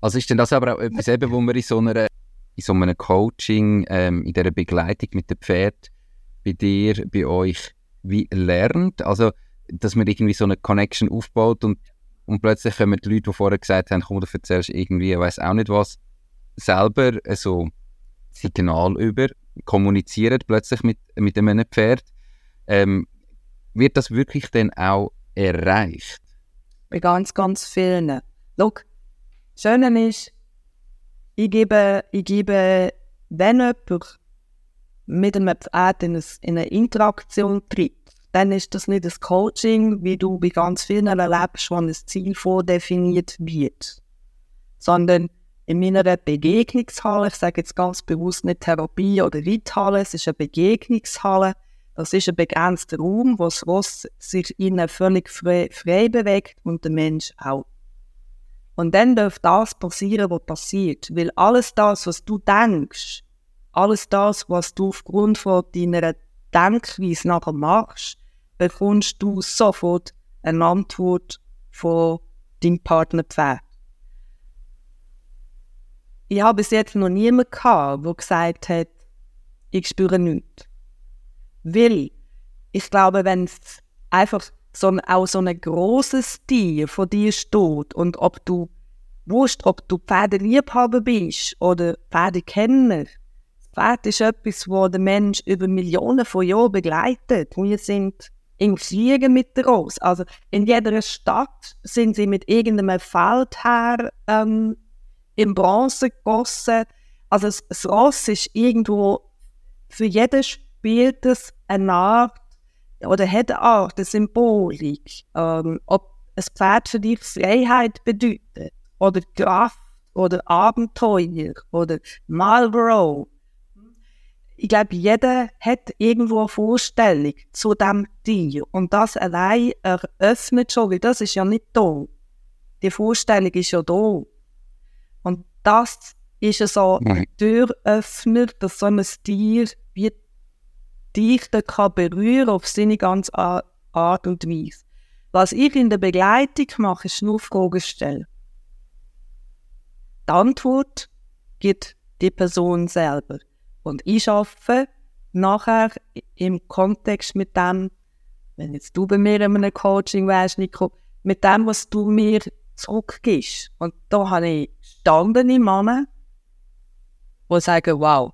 also ist denn das aber auch etwas, eben, wo man in so, einer, in so einem Coaching, ähm, in dieser Begleitung mit dem Pferd bei dir, bei euch, wie lernt? Also, dass man irgendwie so eine Connection aufbaut und, und plötzlich kommen die Leute, die vorher gesagt haben, komm, du erzählst irgendwie, ich weiß auch nicht was, selber so Signal über, kommunizieren plötzlich mit, mit einem Pferd. Ähm, wird das wirklich dann auch erreicht? Bei ganz, ganz vielen. Schau, Schöne ist, ich gebe, ich gebe wenn jemand mit einem Pferd in, eine Interaktion tritt, dann ist das nicht das Coaching, wie du bei ganz vielen erlebst, wo ein Ziel vordefiniert wird, sondern in meiner Begegnungshalle, ich sage jetzt ganz bewusst nicht Therapie oder Reithalle, es ist eine Begegnungshalle, das ist ein begrenzter Raum, wo das Ross sich innen völlig frei, frei bewegt und der Mensch auch. Und dann darf das passieren, was passiert. Weil alles das, was du denkst, alles das, was du aufgrund von deiner Denkweise nachher machst, bekommst du sofort eine Antwort von deinem Partner. Ich habe bis jetzt noch niemanden gehabt, der gesagt hat, ich spüre nichts. Weil ich glaube, wenn es einfach so auch so ein grosses Tier von dir steht und ob du wusst, ob du Pferdeliebhaber bist oder Pferdekenner. Das Pferd ist etwas, wo der Mensch über Millionen von Jahren begleitet. Wir sind im Fliegen mit der Ross. Also in jeder Stadt sind sie mit irgendeinem Feldherr ähm, in Bronze gegossen. Also das Ross ist irgendwo, für jeden spielt es eine Art oder hat eine Art, eine Symbolik, ähm, ob ein Pferd für dich Freiheit bedeutet oder Kraft oder Abenteuer oder Marlboro. Ich glaube, jeder hat irgendwo eine Vorstellung zu dem Tier und das allein eröffnet schon, weil das ist ja nicht da. Die Vorstellung ist ja da. Und das ist so ein Türöffner, dass so ein Tier wie dich dann kann berühren auf seine ganz Art und Weise. Was ich in der Begleitung mache, ist nur Fragen stellen. Die Antwort gibt die Person selber. Und ich arbeite nachher im Kontext mit dem, wenn jetzt du bei mir in einem Coaching wärst, Nico, mit dem, was du mir zurückgibst. Und da habe ich standene Männer, die sagen, wow,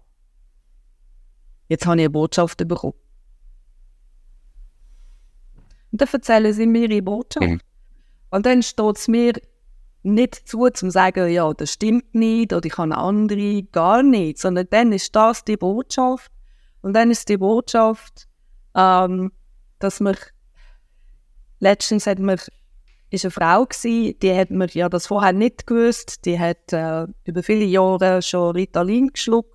jetzt habe ich eine Botschaft bekommen. Und dann erzählen sie mir ihre Botschaft. Mhm. Und dann steht es mir nicht zu, zum sagen, ja, das stimmt nicht oder ich habe andere, gar nicht, sondern dann ist das die Botschaft. Und dann ist die Botschaft, ähm, dass man, letztens hat man, ist eine Frau gewesen, die hat mir ja das vorher nicht gewusst, die hat äh, über viele Jahre schon Ritalin geschluckt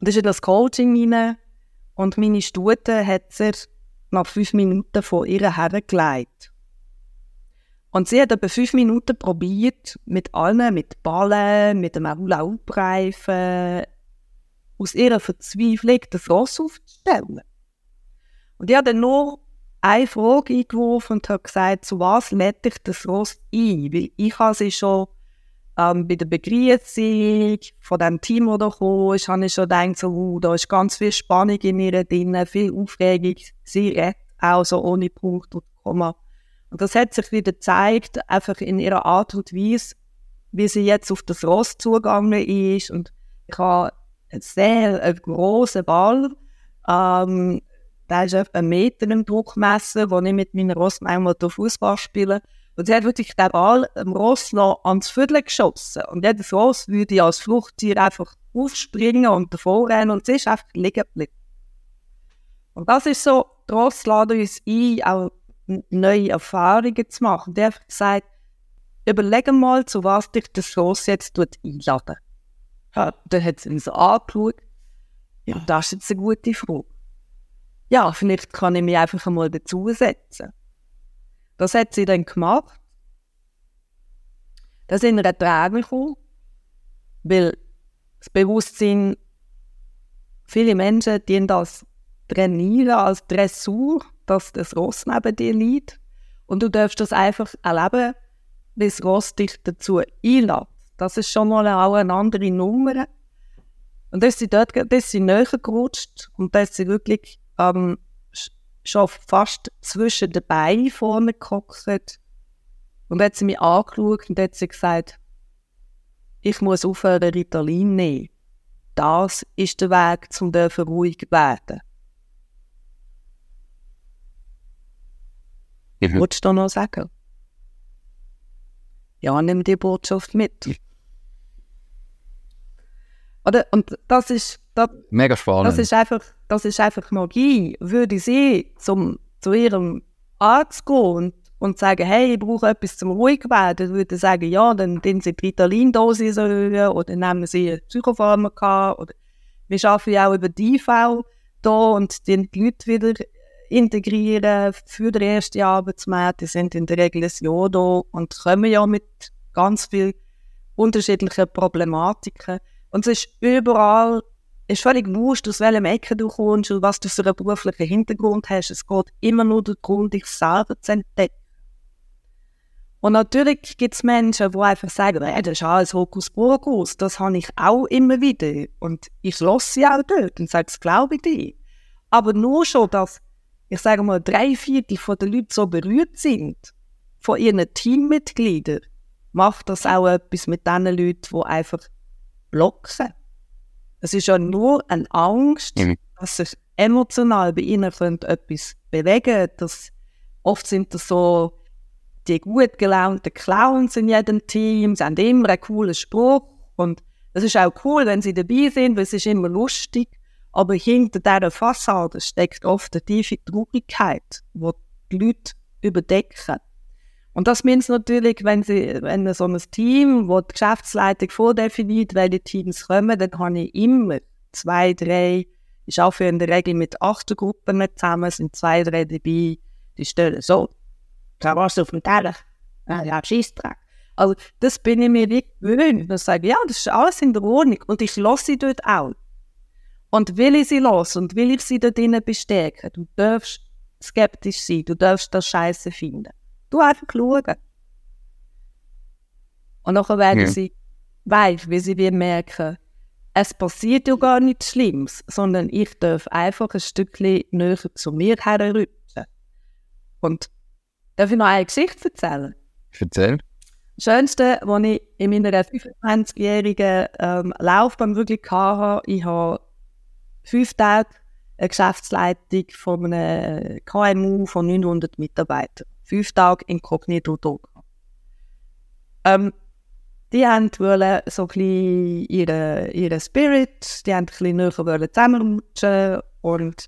und ist in das Coaching rein und meine Stute hat sich nach fünf Minuten von ihr hergelegt. Und sie hat etwa fünf Minuten probiert, mit allen, mit Ballen, mit dem Hula-Hoop-Reifen, aus ihrer Verzweiflung das Ross aufzustellen. Und ich habe dann nur eine Frage eingeworfen und habe gesagt, zu was lädt ich das Ross ein? Weil ich habe sie schon ähm, bei der Begrüßung von dem Team, das da kam, habe ich schon gedacht, so, uh, da ist ganz viel Spannung in ihr drin, viel Aufregung. Sie redet auch so ohne Punkt und Komma. Und das hat sich wieder gezeigt, einfach in ihrer Art und Weise, wie sie jetzt auf das Ross zugegangen ist. Und ich habe einen sehr einen grossen Ball, ähm, der ist etwa einen Meter im Druckmesser, wo ich mit meiner Ross manchmal Fußball spiele. Und sie hat wirklich den Ball dem Ross noch ans Viertel geschossen. Und jedes Ross würde als Fluchttier einfach aufspringen und davor rennen und sie ist einfach liegen geblieben. Und das ist so, die Ross laden uns ein, auch neue Erfahrungen zu machen. Und einfach gesagt, überleg mal, zu was dich das Ross jetzt einladen. Ja, dann hat sie ihn so angeschaut. Ja, das ist jetzt eine gute Frage. Ja, vielleicht kann ich mich einfach einmal dazusetzen. Das hat sie dann gemacht. Da sind wir Tränen gekommen, weil das Bewusstsein, viele Menschen die das trainieren als Dressur, dass das Ross neben dir liegt. Und du darfst das einfach erleben, das Ross dich dazu einlädt. Das ist schon mal auch eine andere Nummer. Und das ist dort, das ist sie näher gerutscht und das ist sie wirklich ähm, schon fast zwischen den Beinen vorne gehockt. Und dann hat sie mich angeschaut und hat sie gesagt, ich muss aufhören, Ritalin nehmen. Das ist der Weg, um ruhig zu werden. Mhm. Wolltest du noch sagen? Ja, nimm die Botschaft mit. Oder? Und das ist. Das, Mega spannend. Das ist einfach das ist einfach Magie, würde sie zum, zu ihrem Arzt gehen und, und sagen, hey, ich brauche etwas zum ruhig werden, würde sagen, ja, dann nehmen sie die Ritalin-Dosis oder nehmen sie Psychopharmaka oder wir arbeiten ja auch über die IV da und die Leute wieder integrieren für den ersten Arbeitsmarkt. Die sind in der Regel ein Jahr da und kommen ja mit ganz vielen unterschiedlichen Problematiken. Und es ist überall ist völlig wurscht, aus welchem Ecke du kommst und was du für einen beruflichen Hintergrund hast. Es geht immer nur darum, dich selber zu entdecken. Und natürlich gibt es Menschen, die einfach sagen, hey, das ist alles Hokuspokus, das habe ich auch immer wieder. Und ich lasse sie auch dort und sage, das glaube ich dir. Aber nur schon, dass, ich sage mal, drei Viertel der Leute so berührt sind, von ihren Teammitgliedern, macht das auch etwas mit den Leuten, die einfach blocken. Es ist ja nur eine Angst, mhm. dass sich emotional bei ihnen etwas bewegen das Oft sind das so die gut gelaunten Clowns in jedem Team, sie haben immer einen coolen Spruch und es ist auch cool, wenn sie dabei sind, weil es ist immer lustig. Aber hinter dieser Fassade steckt oft eine tiefe Traurigkeit, die die Leute überdecken. Und das meint natürlich, wenn, sie, wenn so ein Team, wo die Geschäftsleitung vordefiniert, welche Teams kommen, dann habe ich immer zwei, drei, ich arbeite in der Regel mit acht Gruppen zusammen, sind zwei, drei dabei, die stellen so, da warst du auf dem Teller, ja, ja Scheissdreck. Also das bin ich mir nicht gewöhnt. Dann sage ja, das ist alles in der Ordnung und ich lasse sie dort auch. Und will ich sie los und will ich sie dort drinnen bestärken, du darfst skeptisch sein, du darfst das Scheiße finden. Du einfach schauen. Und nachher werden ja. sie weich, wie sie merken, es passiert ja gar nichts Schlimmes, sondern ich darf einfach ein Stückchen näher zu mir herrutschen. Und darf ich noch eine Geschichte erzählen? Erzähl. Das Schönste, was ich in meiner 25-jährigen ähm, Laufbahn wirklich hatte, ich habe fünf Tage eine Geschäftsleitung von einem KMU von 900 Mitarbeitern fünf Tage inkognito da. Ähm, die haben wollen so ein bisschen ihren ihre Spirit, die haben ein bisschen näher zusammenrutschen und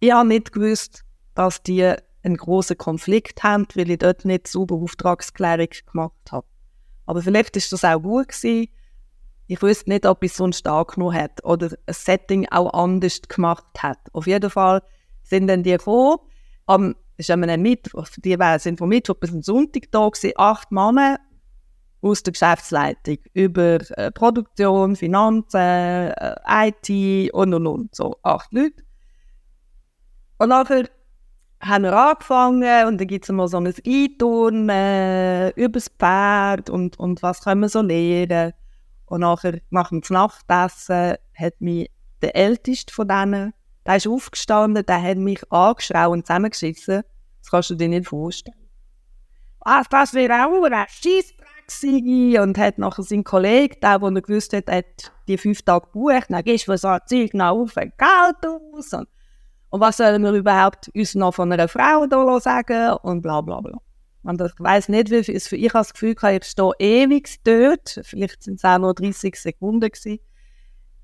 ich habe nicht gewusst, dass die einen großen Konflikt haben, weil ich dort nicht sauber Auftragsklärung gemacht habe. Aber vielleicht ist das auch gut gewesen. Ich wüsste nicht, ob ich es sonst angenommen hätte oder ein Setting auch anders gemacht hat. Auf jeden Fall sind dann die gekommen. Ist an Mittwoch, die sind von Mittwoch bis Sonntag da gewesen, acht Männer aus der Geschäftsleitung über äh, Produktion, Finanzen, äh, IT und und und. So acht Leute. Und nachher haben wir angefangen und dann gibt es immer so ein Einturnen äh, über das Pferd und, und was können wir so lernen. Und nachher, nach dem Nachtessen, hat mich der Älteste von denen, der ist aufgestanden, der hat mich angeschrien und zusammengeschissen. Das kannst du dir nicht vorstellen. Was, das wäre auch ein Scheissdreck. Und hat nachher sein Kollege, der, der gewusst hat, hat die fünf Tage gebucht, dann gehst du für so ein Zeug noch auf Geld aus. Und und was sollen wir überhaupt uns noch von einer Frau da sagen und bla bla bla. Und ich weiß nicht, wie viel, für ich das Gefühl, ich stehe ewig dort, vielleicht sind es auch nur 30 Sekunden gewesen.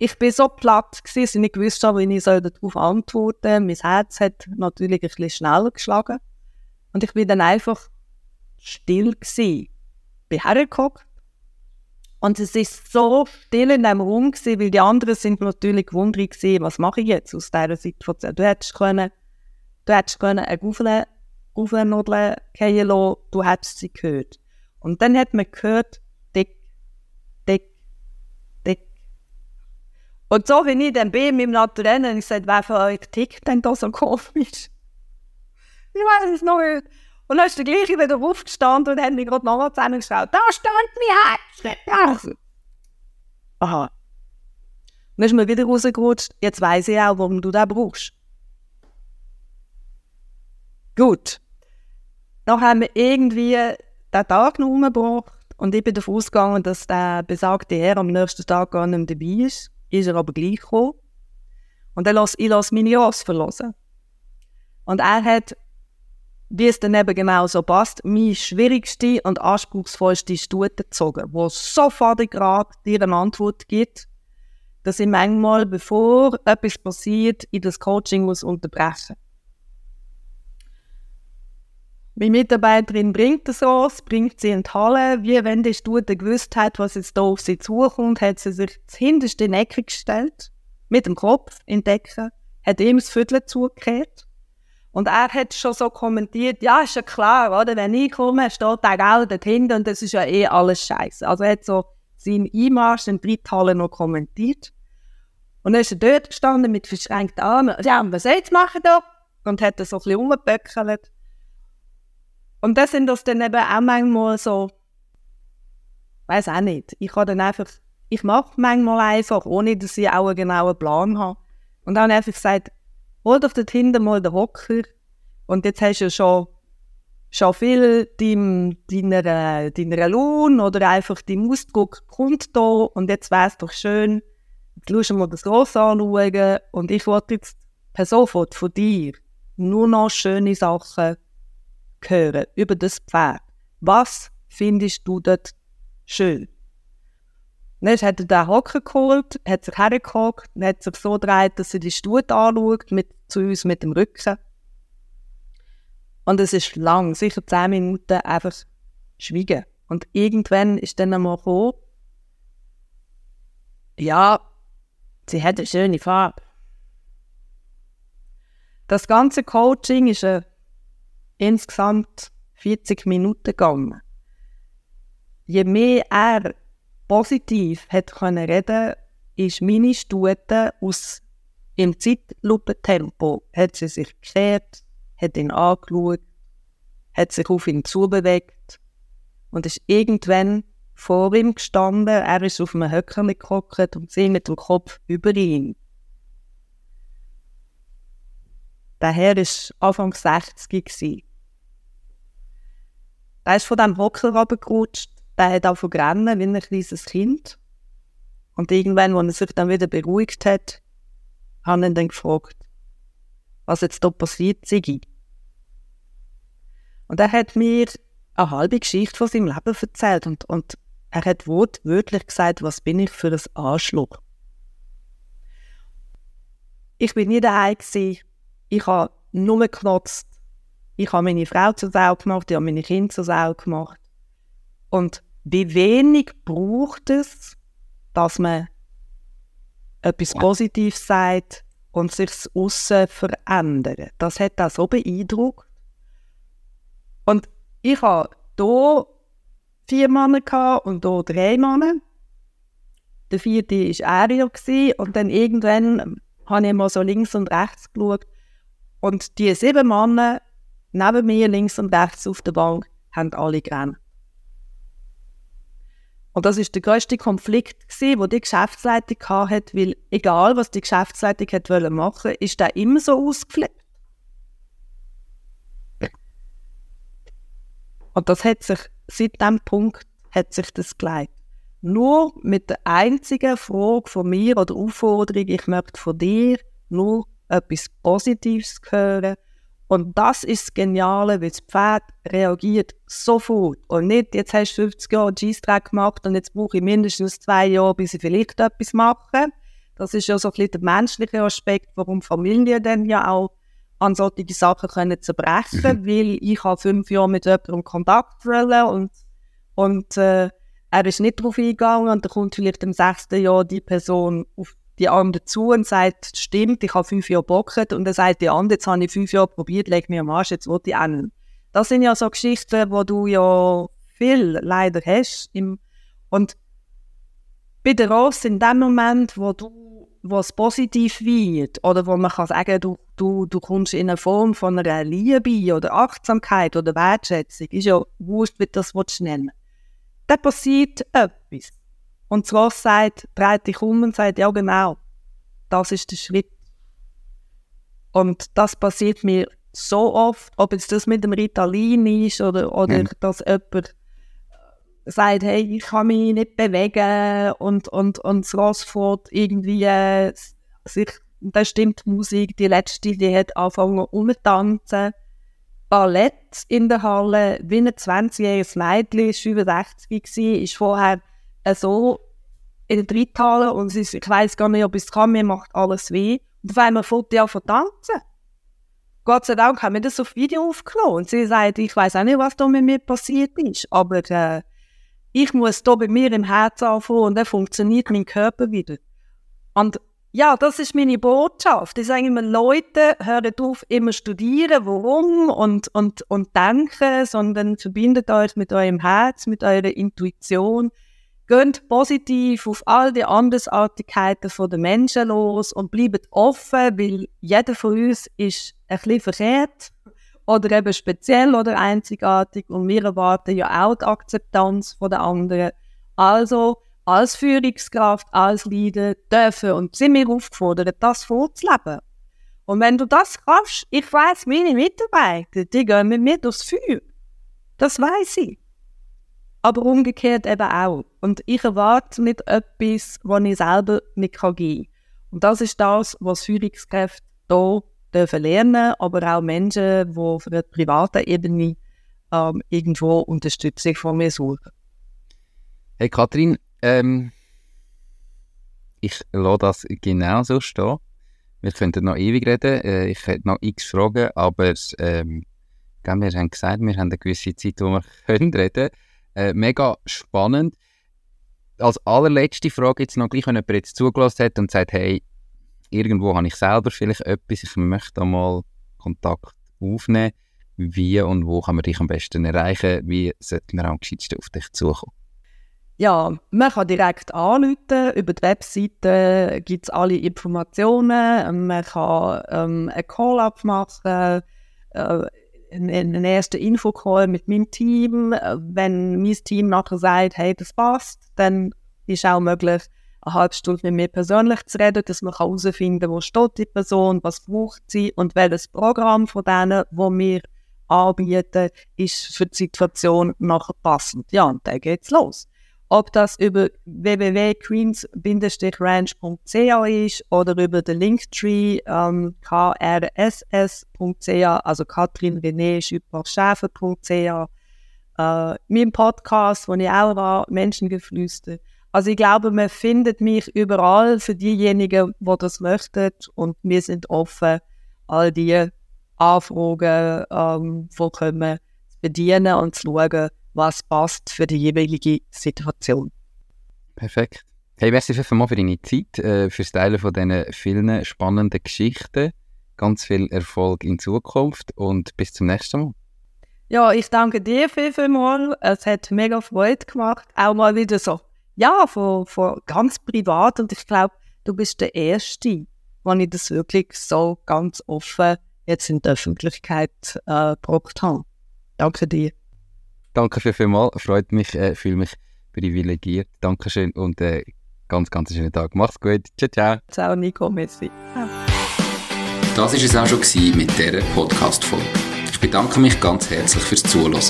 Ich bin so platt gewesen, dass ich nicht gewusst habe, wie ich darauf antworten soll. Mein Herz hat natürlich ein bisschen schneller geschlagen. Und ich bin dann einfach still gewesen. Bin hergeguckt und es ist so still in dem Raum gewesen, weil die anderen sind natürlich gewundert gewesen, was mache ich jetzt aus dieser Situation. Du hättest können, du hättest können eine Gaufel, Gaufelnudel fallen lassen, du hättest sie gehört. Und dann hat man gehört, Und so wie ich dann bin, mit dem Naturell, und ich gesagt, wer von euch tickt denn da so komisch? Ich weiß es noch nicht. Und dann ist der gleiche wieder aufgestanden und hat mich gerade nochmal zusammengeschaut. Da stand mein Herz. Aha. Und dann ist mir wieder rausgerutscht. Jetzt weiß ich auch, warum du das brauchst. Gut. Dann haben wir irgendwie den Tag noch umgebracht und ich bin davon ausgegangen, dass der besagte Herr am nächsten Tag gar nicht mehr dabei ist. Ist er aber gleich gekommen. Und dann lasse ich lasse meine Ross verlassen. Und er hat wie es dann eben genau so passt, meine schwierigste und anspruchsvollste Stute gezogen, wo sofort gerade dir eine Antwort gibt, dass ich manchmal, bevor etwas passiert, in das Coaching muss unterbrechen Meine Mitarbeiterin bringt das raus, bringt sie in die Halle. Wie wenn die Stute gewusst hat, was jetzt da auf sie zukommt, hat sie sich das hinterste in die Ecke gestellt, mit dem Kopf in die Ecke, hat ihm das Viertel zugekehrt und er hat schon so kommentiert, ja, ist ja klar, oder? Wenn ich komme, steht der Geld dort hinten und das ist ja eh alles scheiße. Also er hat so seinen Einmarsch in die Dritthalle noch kommentiert. Und dann ist er dort gestanden mit verschränkten Armen. Ja, was soll ich machen da? Und hat so ein bisschen rumgeböckelt. Und das sind das dann eben auch manchmal so, weiß auch nicht. Ich kann dann einfach, ich mache manchmal einfach, ohne dass ich auch einen genauen Plan habe. Und dann einfach gesagt, hol doch dort hinten mal den Hocker und jetzt hast du ja schon, schon viel dein, deiner, deiner Lohn oder einfach dein Ausdruck kommt da und jetzt wäre es doch schön, du schaust mal das Ross anschauen und ich wollte jetzt per sofort von dir nur noch schöne Sachen hören über das Pferd. Was findest du dort schön? Dann hat er den Hocker geholt, hat sich hergehockt, hat sich so gedreht, dass er die Stute anschaut, mit, zu uns mit dem Rücken. Und es ist lang, sicher zehn Minuten einfach schweigen. Und irgendwann ist dann einmal gekommen, ja, sie hat eine schöne Farbe. Das ganze Coaching ist äh, insgesamt 40 Minuten gegangen. Je mehr er positiv hat können reden ist meine Stute aus im Zeitlupentempo hat sie sich gekehrt, hat ihn angeschaut, hat sich auf ihn zubewegt und ist irgendwann vor ihm gestanden. Er ist auf einem Höcker gehockt und sie mit dem Kopf über ihn. Der Herr war Anfang 60 Er ist von diesem Hocker runtergerutscht der hat auch rennen wie ein kleines Kind. Und irgendwann, als er sich dann wieder beruhigt hat, habe ich ihn dann gefragt, was jetzt da passiert sei. Und er hat mir eine halbe Geschichte von seinem Leben erzählt und, und er hat wortwörtlich gesagt, was bin ich für ein Arschloch. Ich bin nie daheim gewesen. Ich habe nur geknotzt. Ich habe meine Frau zur Sau gemacht, ich habe meine Kinder zur Sau gemacht. Und wie wenig braucht es, dass man etwas Positives sagt und sich das Aussen verändert. Das hat auch so beeindruckt. Und ich hatte hier vier Männer und hier drei Männer. Der vierte war Ario und dann irgendwann habe ich mal so links und rechts geschaut und die sieben Männer neben mir links und rechts auf der Bank haben alle gerannt. Und das ist der größte Konflikt wo die Geschäftsleitung hatte, weil egal was die Geschäftsleitung hat wollen machen, ist der immer so ausgeflippt. Und das hat sich seit diesem Punkt hat sich das geleitet. Nur mit der einzigen Frage von mir oder Aufforderung, ich möchte von dir nur etwas Positives hören und das ist das Geniale, weil das Pferd reagiert sofort. Und nicht, jetzt hast du 50 Jahre G-Track gemacht und jetzt brauche ich mindestens zwei Jahre, bis ich vielleicht etwas mache. Das ist ja so ein bisschen der menschliche Aspekt, warum Familien dann ja auch an solche Sachen können zerbrechen, mhm. weil ich habe fünf Jahre mit jemandem Kontakt wollen und, und äh, er ist nicht darauf eingegangen und dann kommt vielleicht im sechsten Jahr die Person auf die andere zu und sagt, stimmt, ich habe fünf Jahre bocket und dann sagt die andere, jetzt habe ich fünf Jahre probiert, leg mir am Arsch, jetzt will ich an. Das sind ja so Geschichten, wo du ja viel leider hast. Im, und bei der Ross in dem Moment, wo du was positiv wird oder wo man kann sagen, du, du, du kommst in eine Form von einer Liebe oder Achtsamkeit oder Wertschätzung, ist ja wurscht, wie du das willst nennen. Dann passiert etwas. Und das Ross sagt, dreht dich um und sagt, ja genau, das ist der Schritt. Und das passiert mir so oft, ob jetzt das mit dem Ritalin ist oder, oder ja. dass jemand sagt, hey, ich kann mich nicht bewegen und, und, und das Ross fährt irgendwie äh, sich, da stimmt die Musik, die letzte, die hat angefangen umzutanzen. Ballett in der Halle, wie ein 20-jähriges Mädchen, 65 war, ist vorher so in der Reithalle und sie, ich weiß gar nicht, ob es kann, mir macht alles weh. Und auf einmal fängt die an zu tanzen. Gott sei Dank haben wir das auf Video aufgenommen. Und sie sagt, ich weiß auch nicht, was da mit mir passiert ist, aber äh, ich muss da bei mir im Herz anfangen und dann funktioniert mein Körper wieder. Und ja, das ist meine Botschaft. Ich sage immer, Leute, hört auf, immer studieren, warum und, und, und denken, sondern verbindet euch mit eurem Herz, mit eurer Intuition. Geht positiv auf all die Andersartigkeiten der Menschen los und bleibt offen, weil jeder von uns ist ein bisschen verkehrt oder eben speziell oder einzigartig und wir erwarten ja auch die Akzeptanz der anderen. Also als Führungskraft, als Leader dürfen und sind wir aufgefordert, das vorzuleben. Und wenn du das schaffst, ich weiß, meine Mitarbeiter, die gehen mit mir durchs Feuer. Das weiß ich aber umgekehrt eben auch. Und ich erwarte nicht etwas, was ich selber nicht geben kann. Und das ist das, was Führungskräfte hier dürfen lernen, aber auch Menschen, die auf einer privaten Ebene ähm, irgendwo Unterstützung von mir suchen. Hey Kathrin, ähm, ich lasse das genau so stehen. Wir könnten noch ewig reden. Äh, ich hätte noch x Fragen, aber ähm, wir haben gesagt, wir haben eine gewisse Zeit, wo wir können reden können. Äh, mega spannend. Als allerletzte Frage jetzt noch gleich, wenn jemand jetzt zugelassen hat und sagt, hey, irgendwo habe ich selber vielleicht etwas, ich möchte da mal Kontakt aufnehmen. Wie und wo kann man dich am besten erreichen? Wie sollte man am geschicktesten auf dich zukommen? Ja, man kann direkt anrufen. Über die Webseite gibt es alle Informationen. Man kann ähm, einen Call-up machen. Äh, einen ersten Infocall mit meinem Team. Wenn mein Team nachher sagt, hey, das passt, dann ist auch möglich, eine halbe Stunde mit mir persönlich zu reden, dass man herausfinden kann, wo steht die Person, was braucht sie und welches Programm von denen, wo wir anbieten, ist für die Situation nachher passend. Ja, und dann geht's los ob das über www.queens-ranch.ch ist oder über den Linktree ähm, krss.ch, also Katrin René Schäfer.ch, äh, mein Podcast, wo ich auch war, Menschengeflüster. Also ich glaube, man findet mich überall für diejenigen, die das möchten. Und wir sind offen, all die Anfragen ähm, die kommen, zu bedienen und zu schauen, was passt für die jeweilige Situation. Perfekt. Hey, merci vielmals für deine Zeit, äh, fürs Teilen von diesen vielen spannenden Geschichten. Ganz viel Erfolg in Zukunft und bis zum nächsten Mal. Ja, ich danke dir viel, viel mal. Es hat mega Freude gemacht. Auch mal wieder so, ja, von, von ganz privat. Und ich glaube, du bist der Erste, wenn ich das wirklich so ganz offen jetzt in der Öffentlichkeit äh, gebracht habe. Danke dir. Danke viel, viel mal. Freut mich, äh, fühle mich privilegiert. Dankeschön und äh, ganz, ganz schönen Tag. Mach's gut. Ciao, ciao. Ciao, Nico. Merci. Das war es auch schon mit dieser Podcast-Folge. Ich bedanke mich ganz herzlich fürs Zuhören.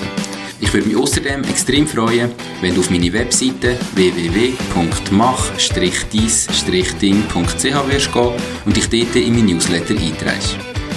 Ich würde mich außerdem extrem freuen, wenn du auf meine Webseite www.mach-dies-ding.ch wirst gehen und dich dort in mein Newsletter einträgst.